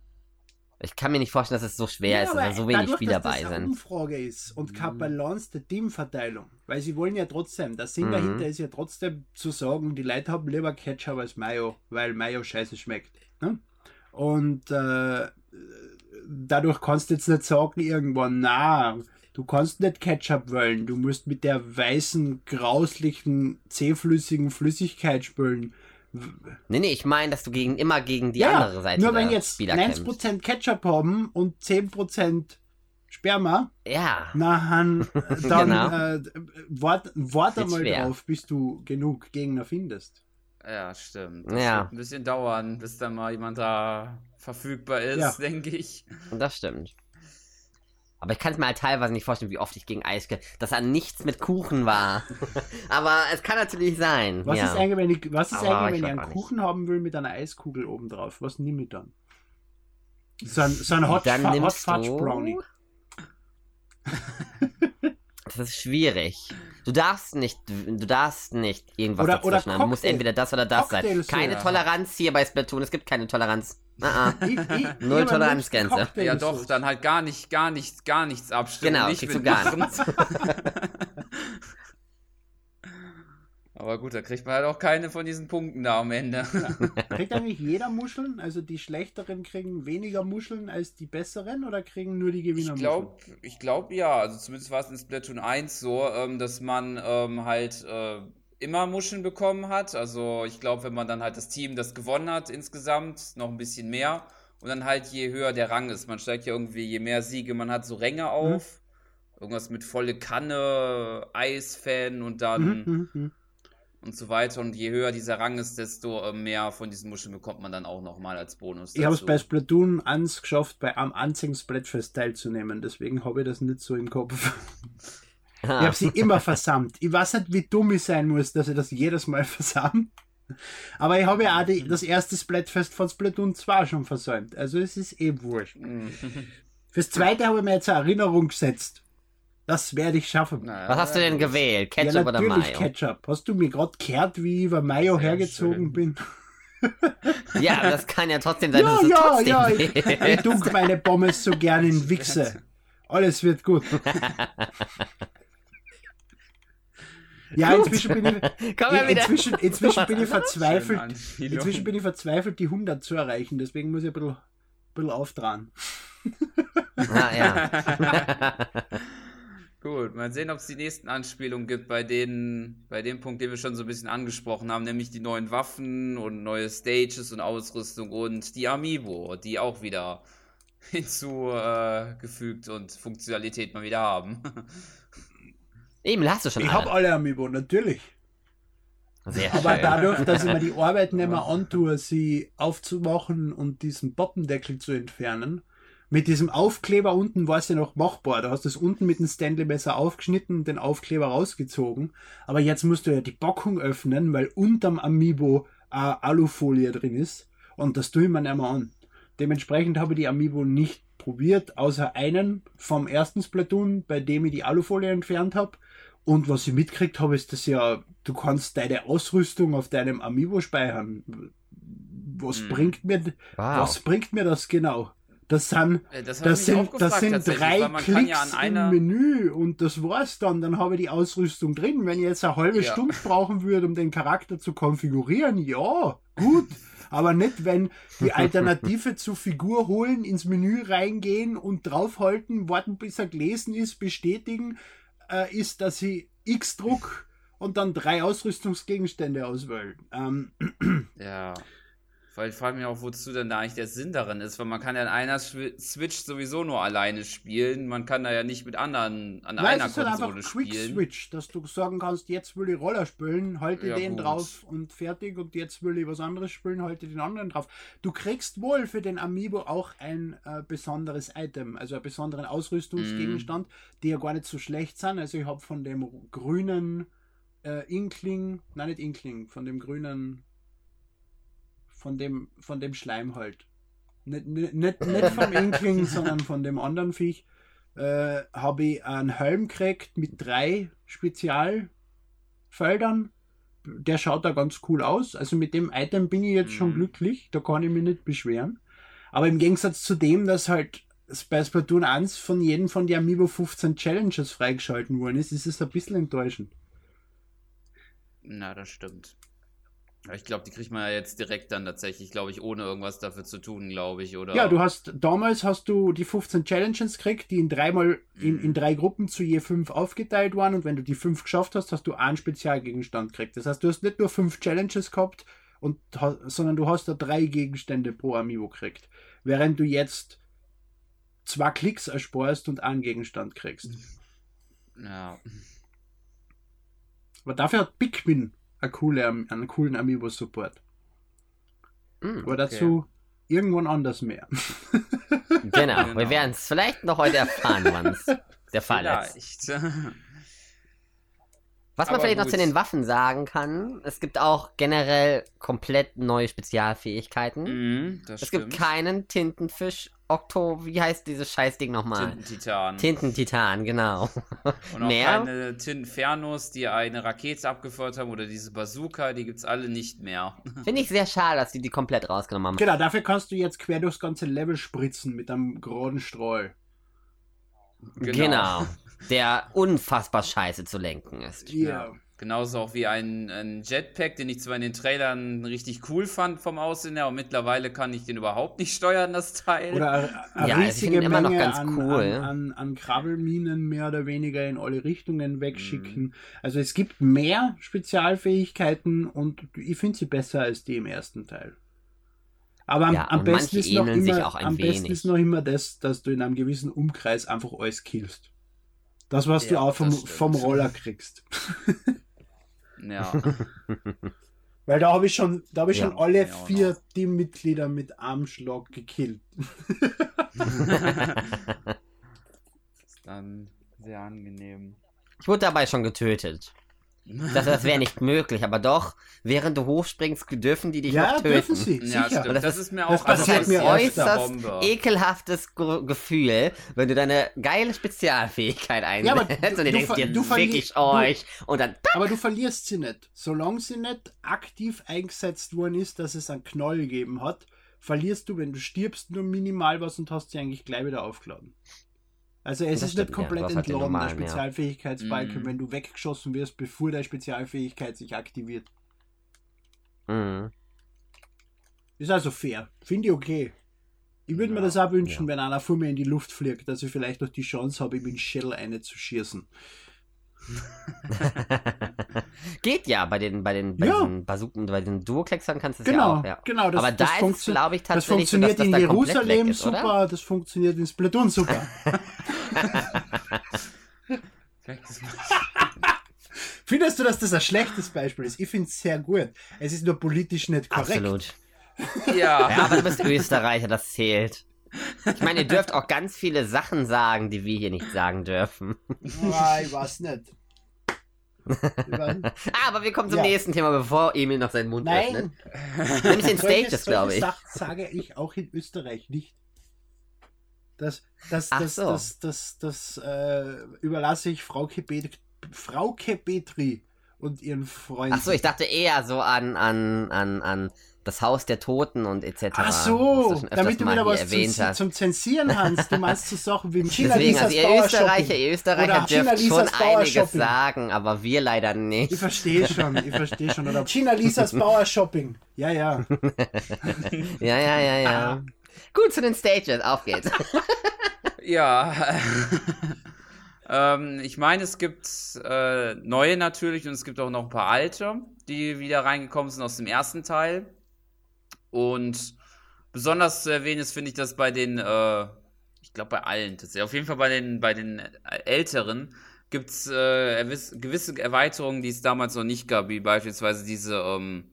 Ich kann mir nicht vorstellen, dass es so schwer ist, dass da so wenig
dadurch,
Spieler
dass
dabei
das eine
sind.
Umfrage ist und keine
Mhm.
Balance der Teamverteilung, weil sie wollen ja trotzdem, der Sinn
Mhm.
dahinter ist ja trotzdem zu sagen, die Leute haben lieber Ketchup als Mayo, weil Mayo scheiße schmeckt. Ne? Und äh, dadurch kannst du jetzt nicht sagen irgendwann, na, du kannst nicht Ketchup wollen, du musst mit der weißen, grauslichen, zähflüssigen Flüssigkeit spülen.
Nee, nee, ich meine, dass du gegen, immer gegen die
ja,
andere Seite
nur wenn jetzt
Spieler
90%
kämpfst.
Ketchup haben und 10% Sperma,
Ja,
Na, Han, dann
Genau.
äh, wart, wart einmal
schwer.
drauf, bis du genug Gegner findest.
Ja, stimmt. Das
Ja.
wird ein bisschen dauern, bis dann mal jemand da verfügbar ist,
Ja.
denke ich.
das stimmt. Aber ich kann es mir halt teilweise nicht vorstellen, wie oft ich gegen Eis dass da nichts mit Kuchen war. Aber es kann natürlich sein.
Was
ja.
ist eigentlich, wenn ich, was ist
Aber
eigentlich,
ich
wenn ich einen Kuchen haben will mit einer Eiskugel oben drauf? Was nehme ich dann? So ein, so ein Hot,
Dann
Fa Hot Fudge Brownie.
Das ist schwierig. Du darfst nicht, du darfst nicht irgendwas
Oder- oder
dazwischen haben. Du musst
Cocktail-
entweder das oder das sein.
Cocktails,
Keine. Toleranz hier bei Splatoon. Es gibt keine Toleranz. Ah, ah.
Ich- ich-
Null Toleranzgrenze.
Ja, doch, dann halt gar nicht, gar nichts, gar nichts abstimmen.
Genau,
nicht
kriegst du gar
mitmachen. Aber gut, da kriegt man halt auch keine von diesen Punkten da am Ende.
Kriegt eigentlich jeder Muscheln? Also die schlechteren kriegen weniger Muscheln als die besseren oder kriegen nur die Gewinner
Ich glaube, ich glaube ja. Also zumindest war es in Splatoon 1 so, ähm, dass man ähm, halt äh, immer Muscheln bekommen hat. Also ich glaube, wenn man dann halt das Team, das gewonnen hat insgesamt, noch ein bisschen mehr. Und dann halt je höher der Rang ist. Man steigt ja irgendwie, je mehr Siege man hat, so Ränge auf. Irgendwas mit volle Kanne, Eisfan und dann
Mhm, mhm, mhm.
und so weiter. Und je höher dieser Rang ist, desto äh, mehr von diesen Muscheln bekommt man dann auch nochmal als Bonus.
Ich habe es
dazu.
bei Splatoon 1 geschafft, bei am Splatfest teilzunehmen. Deswegen habe ich das nicht so im Kopf. Ich
ah.
habe sie immer versammelt. Ich weiß nicht, wie dumm ich sein muss, dass ich das jedes Mal versammle. Aber ich habe ja auch die, das erste Splatfest von Splatoon 2 schon versäumt. Also es ist eh wurscht.
Mhm.
Fürs zweite habe ich mir jetzt eine Erinnerung gesetzt. Das werde ich schaffen.
Naja,
Was hast du denn gewählt? Ketchup
ja,
oder
natürlich
Mayo?
Ketchup. Hast du mir gerade gehört, wie ich über Mayo
Sehr
hergezogen
schön.
bin?
Ja, das kann ja trotzdem sein,
Ja,
dass du
ja,
trotzdem
ja. Ich, ich dunk meine Pommes so gern in Wichse. Alles wird gut. Ja, inzwischen bin ich,
Komm mal wieder.
inzwischen, inzwischen bin ich verzweifelt. Inzwischen bin ich verzweifelt, die 100 zu erreichen. Deswegen muss ich ein bisschen, ein bisschen auftragen.
Ah, ja.
Gut, mal sehen, ob es die nächsten Anspielungen gibt bei denen, bei dem Punkt, den wir schon so ein bisschen angesprochen haben, nämlich die neuen Waffen und neue Stages und Ausrüstung und die Amiibo, die auch wieder hinzugefügt äh, und Funktionalität mal wieder haben.
Eben, hast du schon
Ich habe alle Amiibo, natürlich.
Sehr
Aber
schön.
dadurch, dass ich mir die Arbeit nicht mehr antue, sie aufzumachen und diesen Poppendeckel zu entfernen, mit diesem Aufkleber unten war es ja noch machbar. Du hast es unten mit dem Stanley-Messer aufgeschnitten und den Aufkleber rausgezogen. Aber jetzt musst du ja die Packung öffnen, weil unterm Amiibo eine Alufolie drin ist. Und das tue ich mir nicht mehr an. Dementsprechend habe ich die Amiibo nicht probiert, außer einen vom ersten Splatoon, bei dem ich die Alufolie entfernt habe. Und was ich mitgekriegt habe, ist, dass ja, du kannst deine Ausrüstung auf deinem Amiibo speichern. Was
Hm.
bringt mir,
Wow.
was bringt mir das genau? Das sind,
Äh, Das,
das sind, das sind drei
ja
Klicks
an einer.
im Menü und das war's dann. Dann habe ich die Ausrüstung drin. Wenn ich jetzt eine halbe
Ja.
Stunde brauchen würde, um den Charakter zu konfigurieren, ja, gut. Aber nicht, wenn die Alternative zur Figur holen, ins Menü reingehen und draufhalten, warten, bis er gelesen ist, bestätigen, äh, ist, dass ich X druck und dann drei Ausrüstungsgegenstände auswählen. Ähm,
Ja. Weil ich frage mich auch, wozu denn da eigentlich der Sinn darin ist, weil man kann ja an einer Switch sowieso nur alleine spielen. Man kann da ja nicht mit anderen an
Nein,
einer
es ist halt
Konsole
einfach Quick
spielen.
Switch, dass du sagen kannst, jetzt will ich Roller spielen, halte
Ja,
den
gut.
drauf und fertig und jetzt will ich was anderes spielen, halte den anderen drauf. Du kriegst wohl für den Amiibo auch ein äh, besonderes Item, also einen besonderen Ausrüstungsgegenstand, die ja gar nicht so schlecht sind. Also ich habe von dem grünen äh, Inkling, nein nicht Inkling, von dem grünen, von dem, von dem Schleim halt. Nicht, nicht, nicht nicht vom Inkling, sondern von dem anderen Viech äh, habe ich einen Helm gekriegt mit drei Spezialfeldern. Der schaut da ganz cool aus. Also mit dem Item bin ich jetzt schon
Mhm.
glücklich. Da kann ich mich nicht beschweren. Aber im Gegensatz zu dem, dass halt bei Splatoon 1 von jedem von den Amiibo 15 Challenges freigeschalten worden ist, ist es ein bisschen enttäuschend.
Na, das stimmt. Ich glaube, die kriegt man ja jetzt direkt dann tatsächlich, glaube ich, ohne irgendwas dafür zu tun, glaube ich, oder?
Ja, du hast damals hast du die 15 Challenges gekriegt, die in dreimal in,
Mhm.
in drei Gruppen zu je fünf aufgeteilt waren und wenn du die fünf geschafft hast, hast du einen Spezialgegenstand gekriegt. Das heißt, du hast nicht nur fünf Challenges gehabt und sondern du hast da drei Gegenstände pro Amiibo gekriegt. Während du jetzt zwei Klicks ersparst und einen Gegenstand kriegst.
Ja.
Aber dafür hat Pikmin eine coole, einen coolen Amiibo-Support.
Hm,
Aber dazu irgendwann anders mehr.
genau. wir
Genau.
werden es vielleicht noch heute erfahren, wann es der Fall ist. Was man
Aber
vielleicht noch
gut.
zu den Waffen sagen kann, es gibt auch generell komplett neue Spezialfähigkeiten.
mhm, das
es
stimmt.
gibt keinen Tintenfisch, Okto, wie heißt dieses Scheißding nochmal?
Tintentitan.
Tintentitan, genau.
Und auch
mehr?
keine Tinfernos, die eine Rakete abgefeuert haben oder diese Bazooka, die gibt's alle nicht mehr.
Finde ich sehr schade, dass die die komplett rausgenommen haben.
genau, dafür kannst du jetzt quer durchs ganze Level spritzen mit einem geraden Strahl.
Genau. Der unfassbar scheiße zu lenken ist.
Ja.
Genauso auch wie ein, ein Jetpack, den ich zwar in den Trailern richtig cool fand vom Aussehen her, aber mittlerweile kann ich den überhaupt nicht steuern, das Teil.
Oder eine, eine
Ja, ich
riesige
immer noch
Menge
ganz
an,
cool.
an, an, an Krabbelminen mehr oder weniger in alle Richtungen
Mhm.
wegschicken. Also es gibt mehr Spezialfähigkeiten und ich finde sie besser als die im ersten Teil. Aber am,
Ja,
am besten ist noch immer,
auch ein
am besten ist noch immer das, dass du in einem gewissen Umkreis einfach alles killst. Das, was du
Ja,
auch vom,
das
vom Roller kriegst.
ja.
Weil da habe ich schon, da habe ich
Ja.
schon alle
Ja,
vier
noch.
Teammitglieder mit Armschlag gekillt.
ist dann sehr angenehm.
Ich wurde dabei schon getötet. Das, das wäre nicht möglich, aber doch, während du hochspringst, dürfen die dich
ja,
noch töten.
dürfen sie.
Ja,
sicher.
stimmt.
das
Das,
ist-
mir
das
auch
passiert
das
mir
ein
öfter.
äußerst ekelhaftes Ge Gefühl, wenn du deine geile Spezialfähigkeit
Ja, aber
einsetzt
du-
und du
du
denkst dir,
du
fick ich euch und dann
Aber du verlierst sie nicht. Solange sie nicht aktiv eingesetzt worden ist, dass es einen Knoll gegeben hat, verlierst du, wenn du stirbst, nur minimal was und hast sie eigentlich gleich wieder aufgeladen. Also es
Das
ist nicht
ja.
komplett
halt den
entladen, der
normalen, ja.
Spezialfähigkeitsbalken,
Mhm.
wenn du weggeschossen wirst, bevor deine Spezialfähigkeit sich aktiviert.
Mhm.
Ist also fair. Finde ich okay. Ich würde mir
Ja,
das auch wünschen,
ja.
wenn einer vor mir in die Luft fliegt, dass ich vielleicht noch die Chance habe, ihm in den Schädel eine zu schießen.
Geht ja, bei den, bei den, bei
Ja.
diesen Bazooken, bei den Duoklexern kannst du es
Genau,
ja auch, ja.
genau. Das,
Aber
das
da ist, glaube ich,
das
tatsächlich so, dass
funktioniert
das
in
da komplett weg
Jerusalem
ist, oder?
super, das funktioniert in Splatoon super. Findest du, dass das ein schlechtes Beispiel ist? Ich finde es sehr gut. Es ist nur politisch nicht korrekt.
Absolut.
Ja.
Ja, aber du bist Österreicher, das zählt. Ich meine, ihr dürft auch ganz viele Sachen sagen, die wir hier nicht sagen dürfen.
Ah, ich weiß nicht.
Ah, aber wir kommen zum
Ja.
nächsten Thema, bevor Emil noch seinen Mund öffnet.
Nein,
Nämlich den Stages, glaube ich.
Sachen sage ich auch in Österreich nicht. Das, das, das,
so.
das, das, das, äh, überlasse ich Frauke, Bet Frauke Petri und ihren Freunden.
Ach so, ich dachte eher so an, an, an, an das Haus der Toten und etc.
Ach so, damit du wieder was
erwähnt
zum,
hast.
zum Zensieren hast. Du meinst so Sachen wie China
Deswegen, also ihr Österreicher, ihr Österreicher dürft schon einiges sagen, aber wir leider nicht.
Ich verstehe schon, ich verstehe schon. Oder China Lisas Bauer Shopping. Ja, ja.
Ja, ja, ja, ja. Gut, zu den Stages, auf geht's.
Ja. ähm, ich meine, es gibt äh, neue natürlich und es gibt auch noch ein paar alte, die wieder reingekommen sind aus dem ersten Teil. Und besonders zu erwähnen ist, finde ich, dass bei den, äh, ich glaube bei allen tatsächlich, auf jeden Fall bei den, bei den älteren gibt es äh, gewisse Erweiterungen, die es damals noch nicht gab, wie beispielsweise diese, ähm,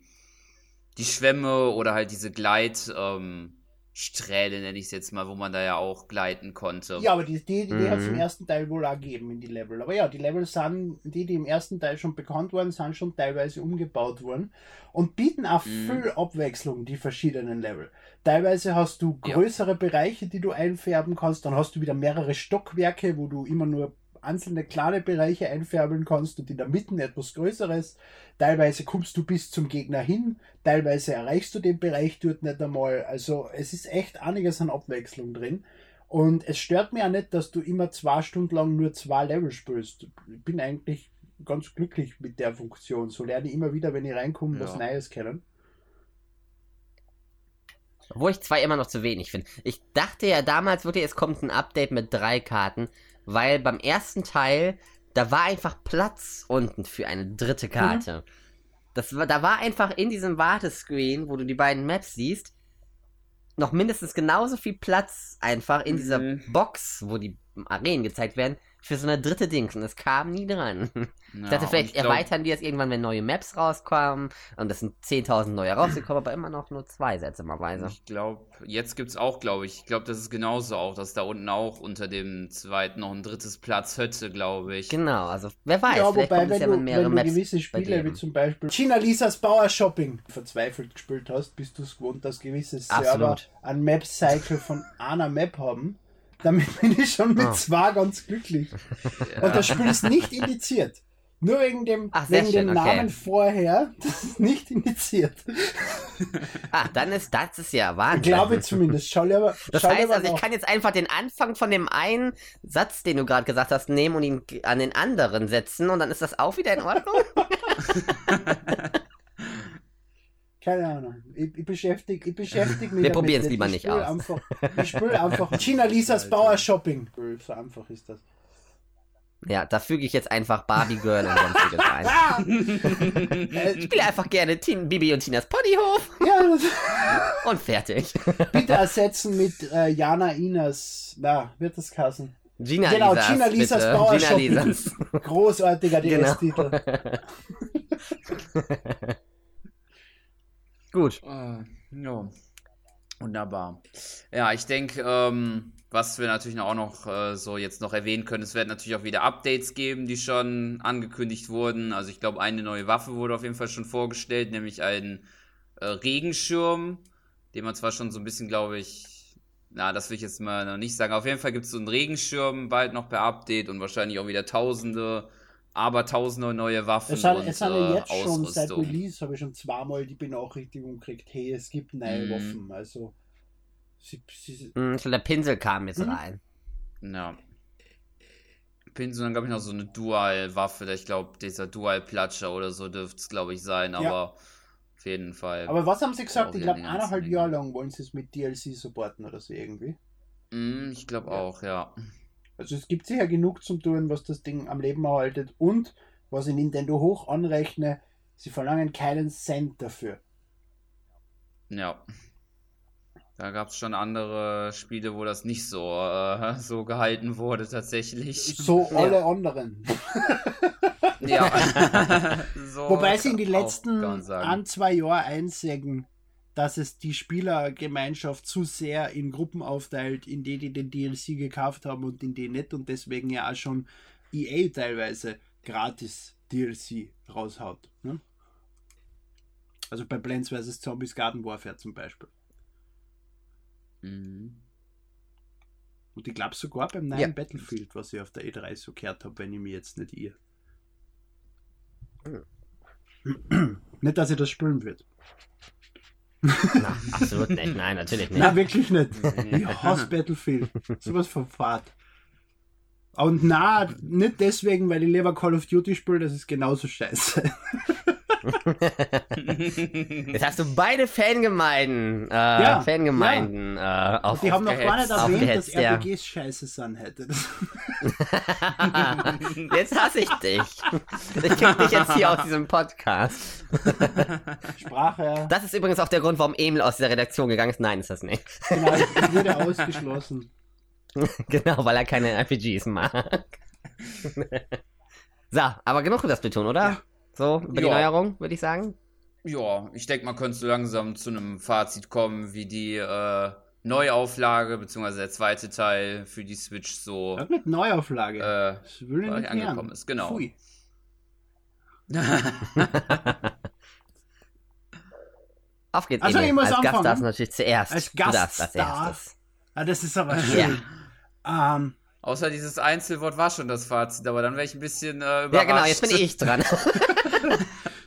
die Schwämme oder halt diese Gleit, ähm, Strähle, nenne ich es jetzt mal, wo man da ja auch gleiten konnte.
Ja, aber die, die, die hat es im
Mhm.
ersten Teil wohl auch gegeben in die Level. Aber ja, die Level sind, die, die im ersten Teil schon bekannt waren, sind schon teilweise umgebaut worden und bieten auch
Mhm.
viel Abwechslung, die verschiedenen Level. Teilweise hast du
Ja.
größere Bereiche, die du einfärben kannst, dann hast du wieder mehrere Stockwerke, wo du immer nur einzelne kleine Bereiche einfärben kannst und in der Mitte etwas Größeres. Teilweise kommst du bis zum Gegner hin, teilweise erreichst du den Bereich dort nicht einmal. Also es ist echt einiges an Abwechslung drin. Und es stört mich auch nicht, dass du immer zwei Stunden lang nur zwei Level spielst. Ich bin eigentlich ganz glücklich mit der Funktion. So lerne ich immer wieder, wenn ich reinkomme, was
Ja.
Neues kennen.
Obwohl ich zwei immer noch zu wenig finde. Ich dachte ja damals wirklich, es kommt ein Update mit drei Karten, weil beim ersten Teil, da war einfach Platz unten für eine dritte Karte. Das war, da war einfach in diesem Wartescreen, wo du die beiden Maps siehst, noch mindestens genauso viel Platz einfach in dieser
Mhm.
Box, wo die Arenen gezeigt werden, für so eine dritte Dings. Und es kam nie dran. Ich
Ja,
dachte,
und
vielleicht
ich glaub-
erweitern die das irgendwann, wenn neue Maps rauskommen. Und es sind 10.000 neue rausgekommen, aber immer noch nur zwei, seltsamerweise.
Ich glaube, jetzt gibt es auch, glaube ich, ich glaube, das ist genauso auch, dass da unten auch unter dem zweiten noch ein drittes Platz hätte, glaube ich.
Genau, also wer weiß,
ja,
vielleicht
wobei,
kommt es
wenn
ja
du,
mit mehreren
wenn du
Maps.
gewisse Spiele, wie zum Beispiel China Lisas Bauer Shopping, verzweifelt gespielt hast, bist du es gewohnt, dass gewisse Server
Absolut.
ein Map-Cycle von einer Map haben. Damit bin ich schon mit
Ah.
zwei ganz glücklich. Und das Spiel ist nicht indiziert. Nur wegen dem,
Ach,
wegen
schön,
dem
okay.
Namen vorher, das ist nicht indiziert.
Ah, dann ist das ist ja Wahnsinn.
Ich glaube zumindest. Schau dir aber,
das
schau
heißt
aber
also, ich
nach.
kann jetzt einfach den Anfang von dem einen Satz, den du gerade gesagt hast, nehmen und ihn an den anderen setzen und dann ist das auch wieder in Ordnung?
Keine Ahnung. Ich, ich beschäftige ich beschäftig mich
Wir
damit
probieren's lieber
Ich
nicht aus.
Einfach, ich spüle einfach China Lisas. Bauer Shopping. So einfach ist das.
Ja, da füge ich jetzt einfach Barbie Girl und sonstiges ein. Ich spiele einfach gerne Team Bibi und Tinas Ponyhof
ja,
und fertig.
bitte ersetzen mit äh, Jana Inas. Na, wird das kassen?
Gina
Genau,
Lisas,
Gina Lisas
bitte.
Bauer
Gina
Shopping.
Lisas.
Großartiger
Genau. Gut.
Äh, ja. Wunderbar. Ja, ich denke, ähm, was wir natürlich auch noch äh, so jetzt noch erwähnen können, es werden natürlich auch wieder Updates geben, die schon angekündigt wurden. Also ich glaube, eine neue Waffe wurde auf jeden Fall schon vorgestellt, nämlich ein äh, Regenschirm, den man zwar schon so ein bisschen, glaube ich, na, das will ich jetzt mal noch nicht sagen. Auf jeden Fall gibt es so einen Regenschirm bald noch per Update und wahrscheinlich auch wieder tausende, aber tausende neue Waffen
Es, hat,
und
es haben
äh,
jetzt schon seit. Release, habe ich schon zweimal die Benachrichtigung gekriegt, hey, es gibt neue
Mhm.
Waffen. Also, sie, sie,
Hm, schon der Pinsel kam jetzt
Mhm.
rein.
Ja. Pinsel, dann glaube ich noch so eine Dual-Waffe, ich glaube, dieser Dual-Platscher oder so dürfte es, glaube ich, sein,
Ja.
aber Auf jeden Fall.
Aber was haben sie gesagt? Ich glaube, eineinhalb Jahre lang wollen sie es mit DLC supporten oder so irgendwie.
Mm, ich glaube
Ja.
auch, ja.
Also es gibt sicher genug zum tun, was das Ding am Leben erhaltet. Und, was ich Nintendo hoch anrechne, sie verlangen keinen Cent dafür.
Ja. Da gab es schon andere Spiele, wo das nicht so, äh, so gehalten wurde, tatsächlich.
So
Ja.
alle anderen.
Ja. so
Wobei sie in die letzten ein, zwei Jahre einsägen, dass es die Spielergemeinschaft zu sehr in Gruppen aufteilt, in die, die den DLC gekauft haben und in die nicht und deswegen ja auch schon EA teilweise gratis DLC raushaut. Ne? Also bei Plants vs. Zombies Garden Warfare zum Beispiel.
Mhm.
Und ich glaube sogar beim neuen
Ja.
Battlefield, was ich auf der E3 so gehört habe, wenn ich mich jetzt nicht irre. nicht, dass ich das spielen wird.
Na, absolut nicht. Nein, natürlich nicht.
Nein, wirklich nicht. Ich hasse Battlefield. Sowas von Fahrt. Und na, nicht deswegen, weil ich lieber Call of Duty spiele, das ist genauso scheiße.
Jetzt hast du beide Fangemeinden, äh,
Ja,
Fangemeinden, äh, auf,
Die haben noch gar nicht erwähnt, dass
ja.
RPGs scheiße sind hätte.
Jetzt hasse ich dich. Ich krieg dich jetzt hier aus diesem Podcast.
Sprache,
Das ist übrigens auch der Grund, warum Emil aus der Redaktion gegangen ist. Nein, ist das nicht.
genau, ich wurde ausgeschlossen.
Genau, weil er keine RPGs mag. so, aber genug über das Splatoon, oder?
Ja.
So, über die
Ja.
Neuerung, würde ich sagen.
Ja, ich denke, man könnte so langsam zu einem Fazit kommen, wie die äh, Neuauflage, beziehungsweise der zweite Teil für die Switch so
Das mit Neuauflage.
äh,
das will nicht
angekommen ist. Genau.
Pfui.
Auf geht's,
Also, ich muss
als Gast
anfangen.
darfst du natürlich zuerst.
Als
du darfst als erstes.
Ah, das ist aber
Ja.
schön. Ähm,
Außer dieses Einzelwort war schon das Fazit, aber dann wäre ich ein bisschen äh, überrascht.
Ja, genau, jetzt bin ich dran.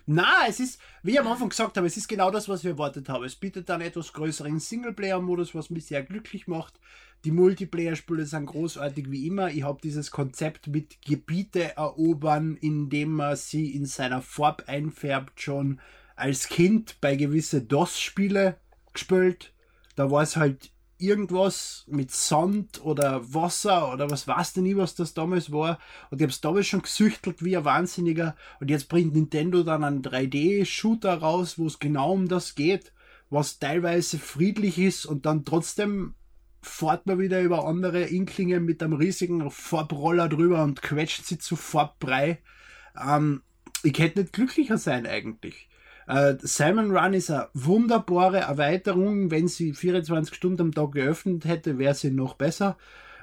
Na, es ist, wie ich am Anfang gesagt habe, es ist genau das, was wir erwartet haben. Es bietet einen etwas größeren Singleplayer-Modus, was mich sehr glücklich macht. Die Multiplayer-Spiele sind großartig wie immer. Ich habe dieses Konzept mit Gebiete erobern, indem man sie in seiner Farbe einfärbt, schon als Kind bei gewisse DOS-Spiele gespielt. Da war es halt irgendwas mit Sand oder Wasser oder was weiß denn nie, was das damals war. Und ich habe es damals schon gesüchtelt wie ein Wahnsinniger. Und jetzt bringt Nintendo dann einen 3D-Shooter raus, wo es genau um das geht, was teilweise friedlich ist und dann trotzdem fährt man wieder über andere Inklingen mit einem riesigen Farbroller drüber und quetscht sie zu Farbbrei. Ähm, ich könnte nicht glücklicher sein eigentlich. Äh, Simon Run ist eine wunderbare Erweiterung. Wenn sie 24 Stunden am Tag geöffnet hätte, wäre sie noch besser.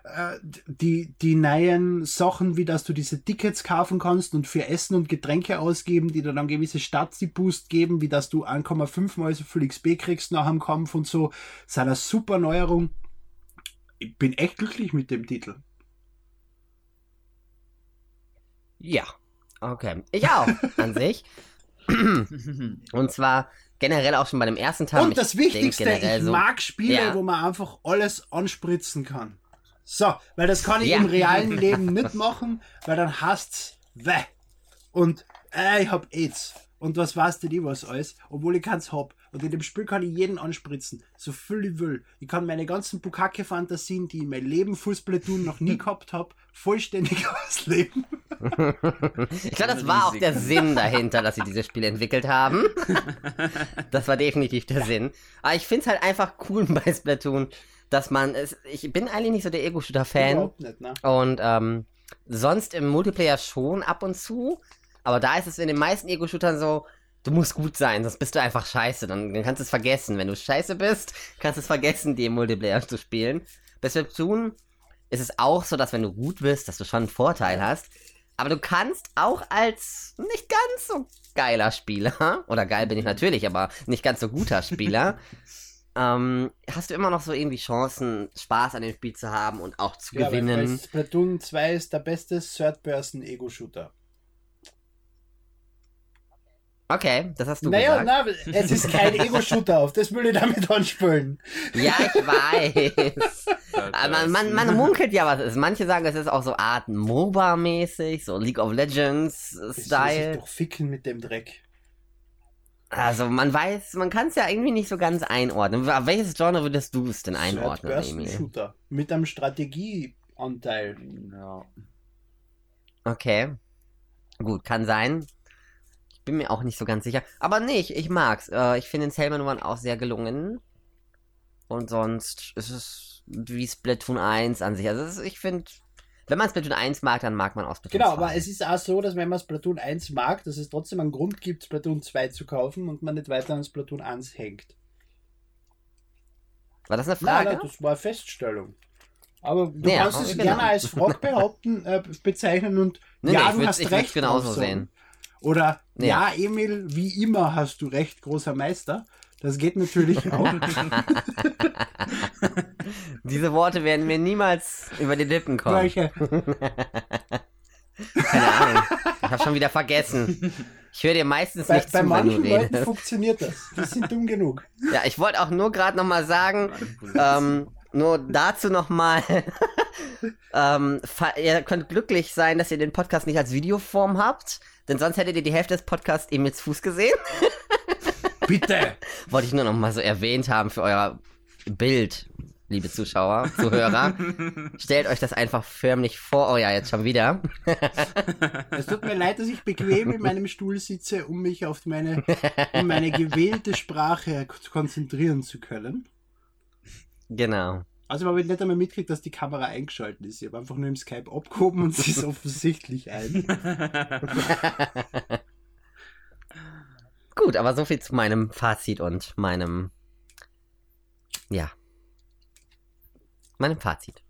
Äh, die, die neuen Sachen, wie dass du diese Tickets kaufen kannst und für Essen und Getränke ausgeben, die dir dann gewisse Stati-Boost geben, wie dass du 1,5 mal so viel XP kriegst nach dem Kampf und so, ist eine super Neuerung. Ich bin echt glücklich mit dem Titel.
ja. Okay. Ich auch, an sich. Und zwar generell auch schon bei dem ersten Teil.
Und das Wichtigste, ich
so-
mag Spiele,
Ja.
wo man einfach alles anspritzen kann. So, weil das kann ich
Ja.
im realen Leben nicht machen, weil dann hasst's weh. Und äh, ich hab AIDS. Und was weißt du die was alles, obwohl ich keins hab. Und in dem Spiel kann ich jeden anspritzen, so viel ich will. Ich kann meine ganzen Bukake-Fantasien, die ich in meinem Leben Fußball noch nie gehabt hab, vollständig ausleben.
Ich glaube, das war auch der Sinn dahinter, dass sie dieses Spiel entwickelt haben. Das war definitiv der Sinn. Aber ich finde es halt einfach cool bei Splatoon, dass man es. Ich bin eigentlich nicht so der Ego-Shooter-Fan.
Ne?
Und ähm, sonst im Multiplayer schon ab und zu. Aber da ist es in den meisten Ego-Shootern so, du musst gut sein, sonst bist du einfach scheiße. Dann, dann kannst du es vergessen. Wenn du scheiße bist, kannst du es vergessen, die im Multiplayer zu spielen. Bei Splatoon ist es auch so, dass wenn du gut bist, dass du schon einen Vorteil hast. Aber du kannst auch als nicht ganz so geiler Spieler, oder geil bin ich natürlich, aber nicht ganz so guter Spieler, ähm, hast du immer noch so irgendwie Chancen, Spaß an dem Spiel zu haben und auch zu
Ja,
gewinnen.
Splatoon 2 ist der beste Third-Person-Ego-Shooter.
Okay, das hast du
Naja,
gesagt.
na, es ist kein Ego-Shooter, auf das will ich damit anspielen.
Ja, ich weiß. Man, man, man munkelt ja, was es ist. Manche sagen, es ist auch so Art MOBA-mäßig, so League of Legends-Style.
doch ficken mit dem Dreck.
Also man weiß, man kann es ja irgendwie nicht so ganz einordnen. Auf welches Genre würdest du es denn einordnen, Emil?
Shooter mit einem Strategieanteil.
Ja.
Okay. Gut, kann sein. Ich bin mir auch nicht so ganz sicher. Aber nee, ich, ich mag's. Äh, ich finde den Salmon One auch sehr gelungen. Und sonst ist es wie Splatoon 1 an sich. Also ist, ich finde, wenn man Splatoon 1 mag, dann mag man auch Splatoon
Genau,
2.
aber es ist auch so, dass wenn man Splatoon 1 mag, dass es trotzdem einen Grund gibt, Splatoon 2 zu kaufen und man nicht weiter an Splatoon 1 hängt.
War das eine
Nein,
Frage?
nein, das war eine Feststellung. Aber du
Ja,
kannst es
genau.
gerne als Frage behaupten, äh, bezeichnen und
Nee,
ja,
nee, ich
du
würd's-
hast
ich
recht.
genauso
drauf sagen.
sehen.
Oder
Nee.
ja, Emil, wie immer hast du recht, großer Meister. Das geht natürlich auch.
Diese Worte werden mir niemals über die Lippen kommen.
Welche?
Keine Ahnung. Ich habe schon wieder vergessen. Ich höre dir meistens
Bei,
nicht
bei
zu, wenn du
manchen Leuten
redest.
funktioniert das. Die sind dumm genug.
Ja, ich wollte auch nur gerade nochmal sagen, ähm, nur dazu nochmal, ähm, ihr könnt glücklich sein, dass ihr den Podcast nicht als Videoform habt, denn sonst hättet ihr die Hälfte des Podcasts Emils Fuß gesehen.
Bitte!
Wollte ich nur nochmal so erwähnt haben für euer Bild, liebe Zuschauer, Zuhörer. Stellt euch das einfach förmlich vor, oh ja, jetzt schon wieder.
Es tut mir leid, dass ich bequem in meinem Stuhl sitze, um mich auf meine, um meine gewählte Sprache konzentrieren zu können.
Genau.
Also habe ich nicht einmal mitgekriegt, dass die Kamera eingeschaltet ist. Ich habe einfach nur im Skype abgehoben und sie ist offensichtlich ein.
Gut, aber so viel zu meinem Fazit und meinem, ja, meinem Fazit.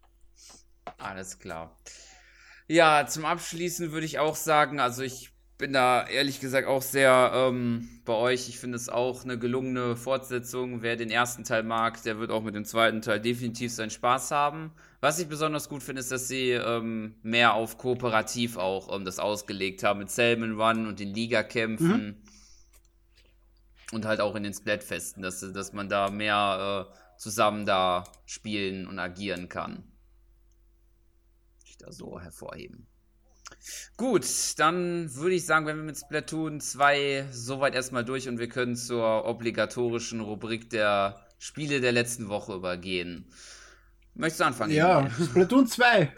Alles klar. Ja, zum Abschließen würde ich auch sagen, also ich bin da ehrlich gesagt auch sehr ähm, bei euch. Ich finde es auch eine gelungene Fortsetzung. Wer den ersten Teil mag, der wird auch mit dem zweiten Teil definitiv seinen Spaß haben. Was ich besonders gut finde, ist, dass sie ähm, mehr auf kooperativ auch ähm, das ausgelegt haben mit Salmon Run und den Ligakämpfen. Und halt auch in den Splatfesten, dass, dass man da mehr äh, zusammen da spielen und agieren kann ich da so hervorheben. Gut, dann würde ich sagen, wenn wir mit Splatoon 2 soweit erstmal durch und wir können zur obligatorischen Rubrik der Spiele der letzten Woche übergehen. Möchtest du anfangen?
Ja,
Emil?
Splatoon 2.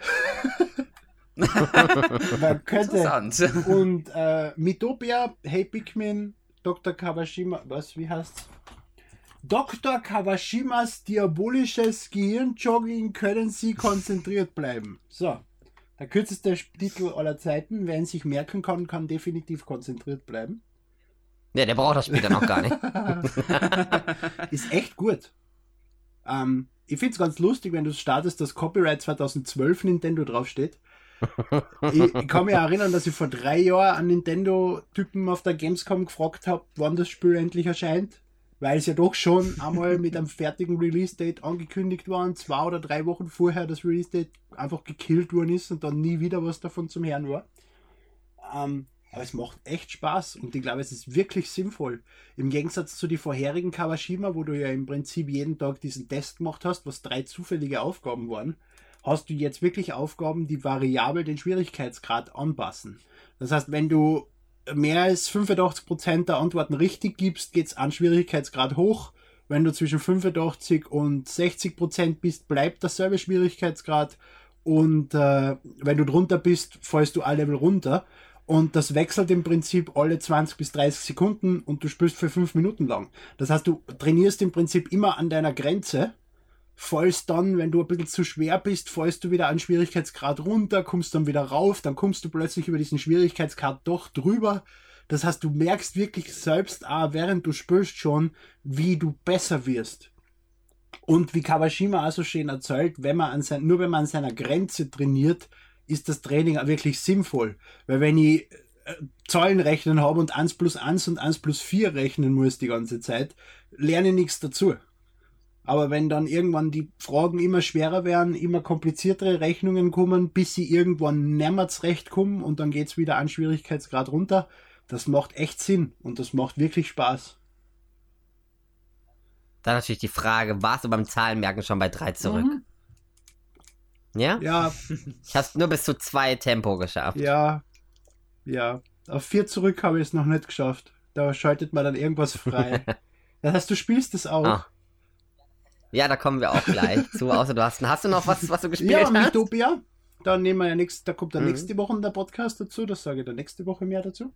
Man könnte.
Interessant.
Und äh, Mitopia, Hey Pikmin, Dr. Kawashima, was, wie heißt's? Dr. Kawashimas diabolisches Gehirnjogging können Sie konzentriert bleiben. So, der kürzeste Titel aller Zeiten. Wer ihn sich merken kann, kann definitiv konzentriert bleiben.
Ja, der braucht das Spiel dann auch gar nicht.
Ist echt gut. Ähm, ich finde es ganz lustig, wenn du startest, dass Copyright 2012 Nintendo draufsteht. ich, ich kann mich erinnern, dass ich vor drei Jahren an Nintendo-Typen auf der Gamescom gefragt habe, wann das Spiel endlich erscheint. Weil es ja doch schon einmal mit einem fertigen Release-Date angekündigt war und zwei oder drei Wochen vorher das Release-Date einfach gekillt worden ist und dann nie wieder was davon zum Hören war. Ähm, aber es macht echt Spaß und ich glaube, es ist wirklich sinnvoll. Im Gegensatz zu den vorherigen Kawashima, wo du ja im Prinzip jeden Tag diesen Test gemacht hast, was drei zufällige Aufgaben waren, hast du jetzt wirklich Aufgaben, die variabel den Schwierigkeitsgrad anpassen. Das heißt, wenn du mehr als 85% der Antworten richtig gibst, geht es an Schwierigkeitsgrad hoch. Wenn du zwischen 85 und 60% bist, bleibt derselbe Schwierigkeitsgrad. Und äh, wenn du drunter bist, fallst du ein Level runter. Und das wechselt im Prinzip alle 20 bis 30 Sekunden und du spielst für 5 Minuten lang. Das heißt, du trainierst im Prinzip immer an deiner Grenze fallst dann, wenn du ein bisschen zu schwer bist, fallst du wieder an Schwierigkeitsgrad runter, kommst dann wieder rauf, dann kommst du plötzlich über diesen Schwierigkeitsgrad doch drüber. Das heißt, du merkst wirklich selbst auch, während du spielst schon, wie du besser wirst. Und wie Kawashima auch so schön erzählt, wenn man an sein, nur wenn man an seiner Grenze trainiert, ist das Training auch wirklich sinnvoll. Weil wenn ich äh, Zahlen rechnen habe und 1 plus 1 und 1 plus 4 rechnen muss die ganze Zeit, lerne ich nichts dazu. Aber wenn dann irgendwann die Fragen immer schwerer werden, immer kompliziertere Rechnungen kommen, bis sie irgendwann nimmer zurecht kommen und dann geht's wieder an Schwierigkeitsgrad runter, das macht echt Sinn und das macht wirklich Spaß.
Dann natürlich die Frage, warst du beim Zahlenmerken schon bei drei zurück?
Mhm.
Ja?
Ja,
Ich hab's nur bis zu zwei Tempo geschafft.
ja, ja. Auf vier zurück habe ich es noch nicht geschafft. Da schaltet man dann irgendwas frei. das heißt, du spielst das auch.
Ah. Ja, da kommen wir auch gleich zu. Außer du hast, hast du noch was, was du gespielt
ja,
hast?
Mythopia. Da nehmen wir ja nächst, da kommt dann
Mhm.
nächste Woche der Podcast dazu, das sage ich dann nächste Woche mehr dazu.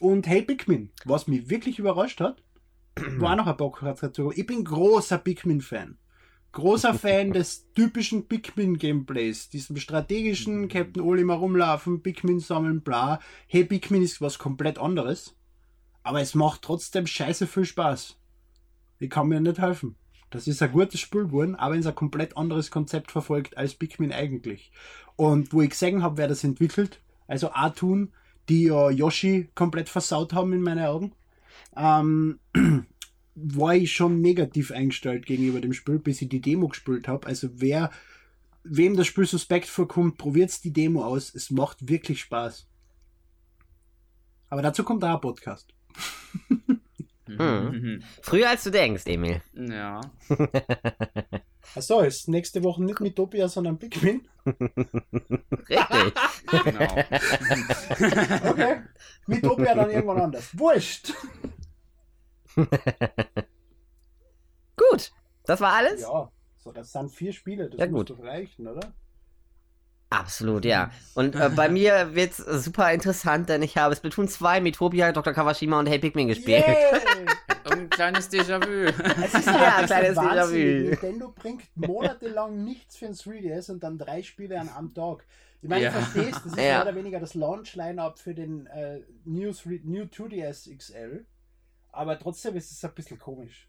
Und Hey Pikmin, was mich wirklich überrascht hat, war auch noch ein Bock dazu. Ich bin großer Pikmin-Fan. Großer Fan des typischen Pikmin-Gameplays, diesem strategischen Captain Olim herumlaufen, Pikmin sammeln, bla. Hey Pikmin ist was komplett anderes, aber es macht trotzdem scheiße viel Spaß. Ich kann mir nicht helfen. Das ist ein gutes Spiel geworden, aber es ein komplett anderes Konzept verfolgt als Pikmin eigentlich. Und wo ich gesehen habe, wer das entwickelt, also Atun, die ja Yoshi komplett versaut haben in meinen Augen, ähm, war ich schon negativ eingestellt gegenüber dem Spiel, bis ich die Demo gespielt habe. Also wer, wem das Spiel suspekt vorkommt, probiert die Demo aus. Es macht wirklich Spaß. Aber dazu kommt auch ein Podcast.
Mhm. Früher als du denkst, Emil.
Ja.
Achso, ist nächste Woche nicht Mythopia, sondern Pikmin.
Richtig.
Genau.
Okay. Mythopia dann irgendwann anders. Wurscht.
Gut. Das war alles?
Ja, so, das sind vier Spiele. Das
Ja,
muss
gut.
doch reichen, oder?
Absolut, ja. Und äh, bei mir wird's super interessant, denn ich habe Splatoon 2, Metopia, Dr. Kawashima und Hey Pikmin gespielt.
Und ein kleines Déjà-vu.
Es ist
Ja, ein kleines. Déjà-vu.
Nintendo bringt monatelang nichts für ein 3DS und dann drei Spiele an einem Tag. Ich meine,
Ja.
ich verstehe das ist
Ja.
mehr oder weniger das Launch-Line-Up für den äh, New, 3, New 2DS XL, aber trotzdem ist es ein bisschen komisch.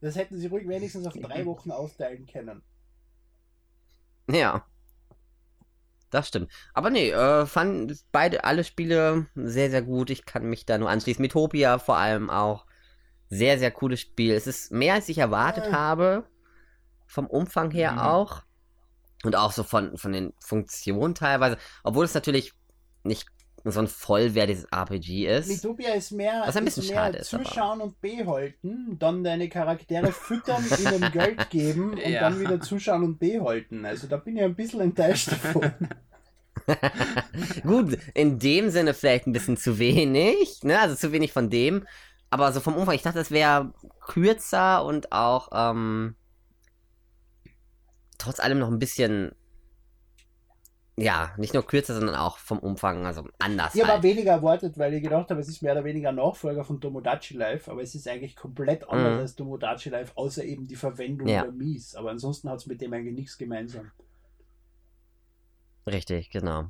Das hätten sie ruhig wenigstens auf drei Wochen aufteilen können.
Ja. Das stimmt. Aber nee, äh, fand beide, alle Spiele sehr, sehr gut. Ich kann mich da nur anschließen. Metopia vor allem auch. Sehr, sehr cooles Spiel. Es ist mehr, als ich erwartet
Ja.
habe. Vom Umfang her
Mhm.
auch. Und auch so von, von den Funktionen teilweise. Obwohl es natürlich nicht so ein vollwertiges RPG ist.
Mythopia ist mehr,
Was ein
ist
bisschen
mehr
schade ist, aber-
zuschauen und behalten, dann deine Charaktere füttern, ihnen Geld geben und
Ja.
dann wieder zuschauen und behalten. Also da bin ich ein bisschen enttäuscht davon.
Gut, in dem Sinne vielleicht ein bisschen zu wenig, ne? Also zu wenig von dem. Aber so vom Umfang, ich dachte, es wäre kürzer und auch ähm, trotz allem noch ein bisschen, ja, nicht nur kürzer, sondern auch vom Umfang, also anders.
Ich habe
halt.
auch weniger erwartet, weil ich gedacht habe, es ist mehr oder weniger ein Nachfolger von Tomodachi Life, aber es ist eigentlich komplett anders
Mhm.
als Tomodachi Life, außer eben die Verwendung
Ja.
der Mies. Aber ansonsten hat es mit dem eigentlich nichts gemeinsam.
Richtig, genau.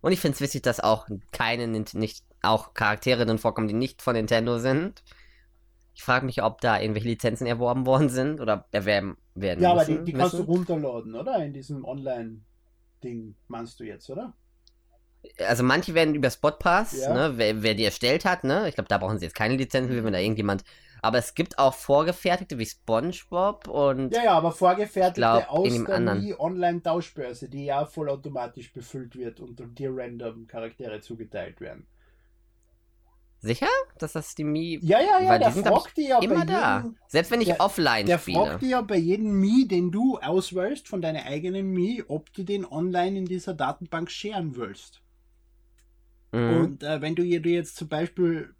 Und ich finde es wichtig, dass auch keine, nicht, auch Charaktere drin vorkommen, die nicht von Nintendo sind. Ich frage mich, ob da irgendwelche Lizenzen erworben worden sind oder erwerben werden
Ja, aber
müssen,
die, die kannst du
müssen.
runterladen, oder? In diesem Online-Ding, meinst du jetzt, oder?
Also manche werden über Spotpass,
Ja.
ne, wer, wer die erstellt hat, ne? Ich glaube, da brauchen sie jetzt keine Lizenzen, wenn da irgendjemand. Aber es gibt auch vorgefertigte wie SpongeBob und
Ja, ja, aber vorgefertigte
glaub,
aus der Online-Tauschbörse, die ja vollautomatisch befüllt wird und dir random Charaktere zugeteilt werden.
Sicher, dass das die Mi
Ja, ja, ja,
Weil die
der
sind, glaub
fragt die ja
immer
bei
da.
jedem,
Selbst wenn ich
der-
offline
der
spiele.
fragt dir ja bei jedem Mii, den du auswählst von deiner eigenen Mii, ob du den online in dieser Datenbank scheren willst.
Mhm.
Und äh, wenn du dir jetzt zum Beispiel,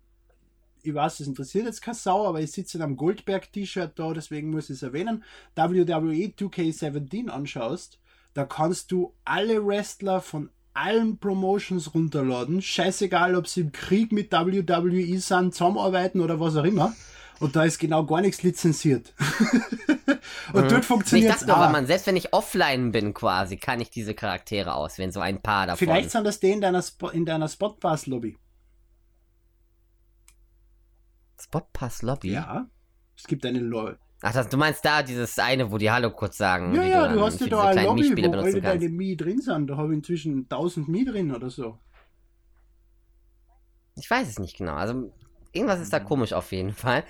ich weiß, es interessiert jetzt keine Sau, aber ich sitze in einem Goldberg-T-Shirt da, deswegen muss ich es erwähnen, WWE 2K17 anschaust, da kannst du alle Wrestler von allen Promotions runterladen. Scheißegal, ob sie im Krieg mit WWE sind, zusammenarbeiten oder was auch immer. Und da ist genau gar nichts lizenziert. Und
Mhm.
dort
ich
funktioniert es
dachte nur, weil
auch.
man, selbst wenn ich offline bin quasi, kann ich diese Charaktere auswählen, so ein paar davon.
Vielleicht sind das die in deiner, Spo in deiner Spotpass-Lobby.
Spotpass Lobby?
Ja. Es gibt eine Lobby.
Ach, das, du meinst da dieses eine, wo die Hallo kurz sagen.
Ja, ja,
dann
du hast ja da
kleinen
Lobby, wo alle deine Mii drin sind. Da habe ich inzwischen 1000 Mii drin oder so.
Ich weiß es nicht genau. Also irgendwas ist da
Mhm.
komisch auf jeden Fall.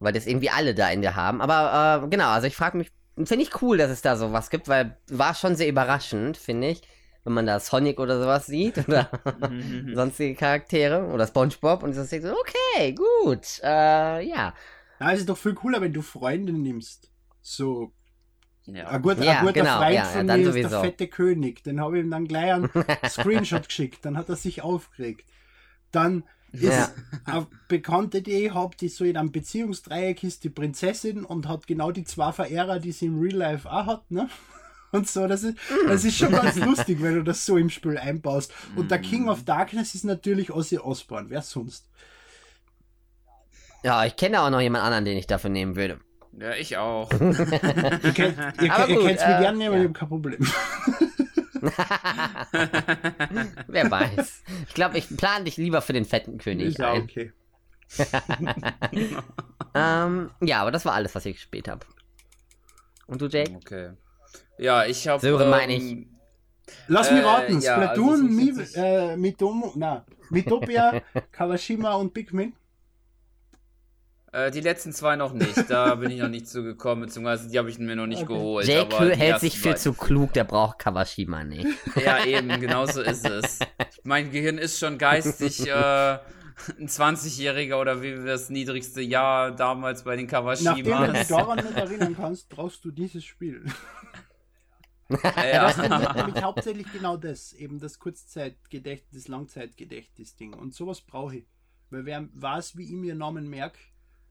Weil das irgendwie alle da in der haben. Aber äh, genau, also ich frage mich, finde ich cool, dass es da sowas gibt, weil war schon sehr überraschend, finde ich. Wenn man da Sonic oder sowas sieht oder
Mhm.
sonstige Charaktere oder Spongebob und das denkt so, okay, gut, äh, ja.
Na, es ist doch viel cooler, wenn du Freunde nimmst. So,
Ja.
ein, gut,
Ja,
ein guter
genau,
Freund
ja,
von
ja,
mir ist der fette König. Den habe ich ihm dann gleich einen Screenshot geschickt. Dann hat er sich aufgeregt. Dann ist
Ja.
eine Bekannte, die ich habe, die so in einem Beziehungsdreieck ist, die Prinzessin und hat genau die zwei Verehrer, die sie im Real Life auch hat, ne? Und so, das ist, das ist schon ganz lustig, wenn du das so im Spiel einbaust. Und der King of Darkness ist natürlich Ozzy Osbourne, wer sonst?
Ja, ich kenne auch noch jemand anderen, den ich dafür nehmen würde.
Ja, ich auch.
Ihr könnt, ihr,
Aber
ihr
gut, äh,
gerne nehmen,
ja.
ich habe kein Problem.
Wer weiß. Ich glaube, ich plane dich lieber für den fetten König
Ist ja
ein.
okay.
Ähm, ja, aber das war alles, was ich gespielt habe. Und du, Jake?
Okay. Ja, ich habe.
Sören meine ich.
Lass mich
Äh,
raten,
ja, also
Splatoon,
muss
Mi, äh, Mitomo, na, Mitopia, Kawashima und Pikmin.
Äh, die letzten zwei noch nicht. Da bin ich noch nicht zugekommen, beziehungsweise die habe ich mir noch nicht
Okay.
geholt.
Jake hält sich für zu klug, der braucht Kawashima nicht.
Ja, eben, genau so ist es. Mein Gehirn ist schon geistig äh, ein 20-Jähriger oder wie das niedrigste Jahr damals bei den
Nachdem du dich
Kawashimas.
daran nicht erinnern kannst, brauchst du dieses Spiel.
Ja.
Das ist nämlich, nämlich hauptsächlich genau das, eben das Kurzzeitgedächtnis, das Langzeitgedächtnis-Ding. Und sowas brauche ich. Weil wer weiß, wie ich mir Namen merke,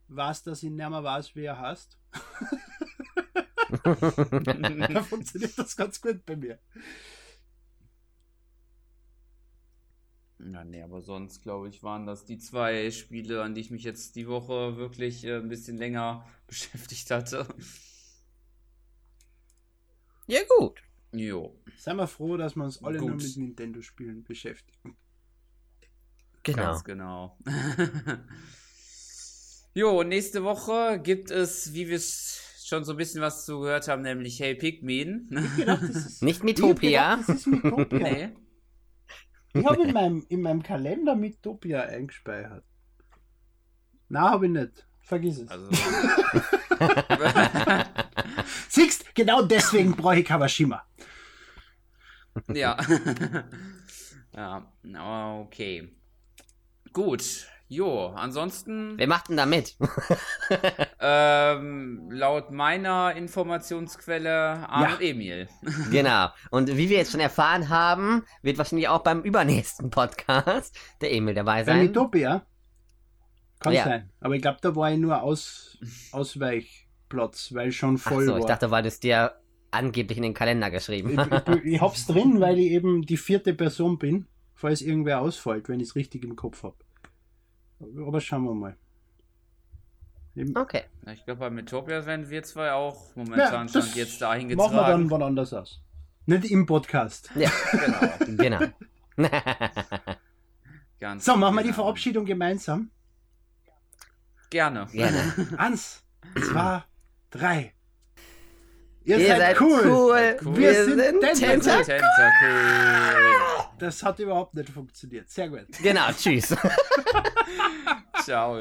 weiß, dass ich nicht mehr weiß, wie er heißt. da funktioniert das ganz gut bei mir.
Ja, nee, aber sonst, glaube ich, waren das die zwei Spiele, an die ich mich jetzt die Woche wirklich äh, ein bisschen länger beschäftigt hatte.
Ja, gut.
Jo,
Seien wir froh, dass wir uns alle nur
Gut.
mit Nintendo-Spielen beschäftigen.
Genau.
ganz genau. jo, und nächste Woche gibt es, wie wir es schon so ein bisschen was zu gehört haben, nämlich Hey
gedacht, ist,
Nicht Mitopia.
gedacht, Das ist Mitopia.
nee.
Ich habe in meinem, in meinem Kalender Mitopia eingespeichert. Na, habe ich nicht. Vergiss es.
Also.
Siehst, genau deswegen brauche ich Kawashima.
Ja. ja, okay. Gut. Jo, ansonsten,
Wer macht denn da mit?
ähm, laut meiner Informationsquelle Arne
Ja.
und Emil.
genau. Und wie wir jetzt schon erfahren haben, wird wahrscheinlich auch beim übernächsten Podcast der Emil dabei
Bei
sein.
Mitopia? Kann
Ja.
sein. Aber ich glaube, da war ich nur aus, Ausweichplatz, weil schon
Ach
voll
so, ich
war.
dachte, weil du es dir angeblich in den Kalender geschrieben
ich, ich, ich hab's drin, weil ich eben die vierte Person bin, falls irgendwer ausfällt, wenn ich es richtig im Kopf habe. Aber schauen wir mal. Eben,
Okay.
Ich glaube, bei Metopia werden wir zwei auch momentan
Ja, das
stand jetzt dahin
machen wir dann
getragen.
wann anders aus. Nicht im Podcast.
Ja,
Genau.
genau.
Ganz
So, machen wir die
genau.
Verabschiedung gemeinsam.
Gerne.
Gerne.
Eins, zwei, drei. Ihr,
Ihr
seid, cool.
Seid cool.
Wir sind
Tentacle.
Tentacle.
Tentacle.
Das hat überhaupt nicht funktioniert. Sehr gut.
Genau, tschüss.
Ciao.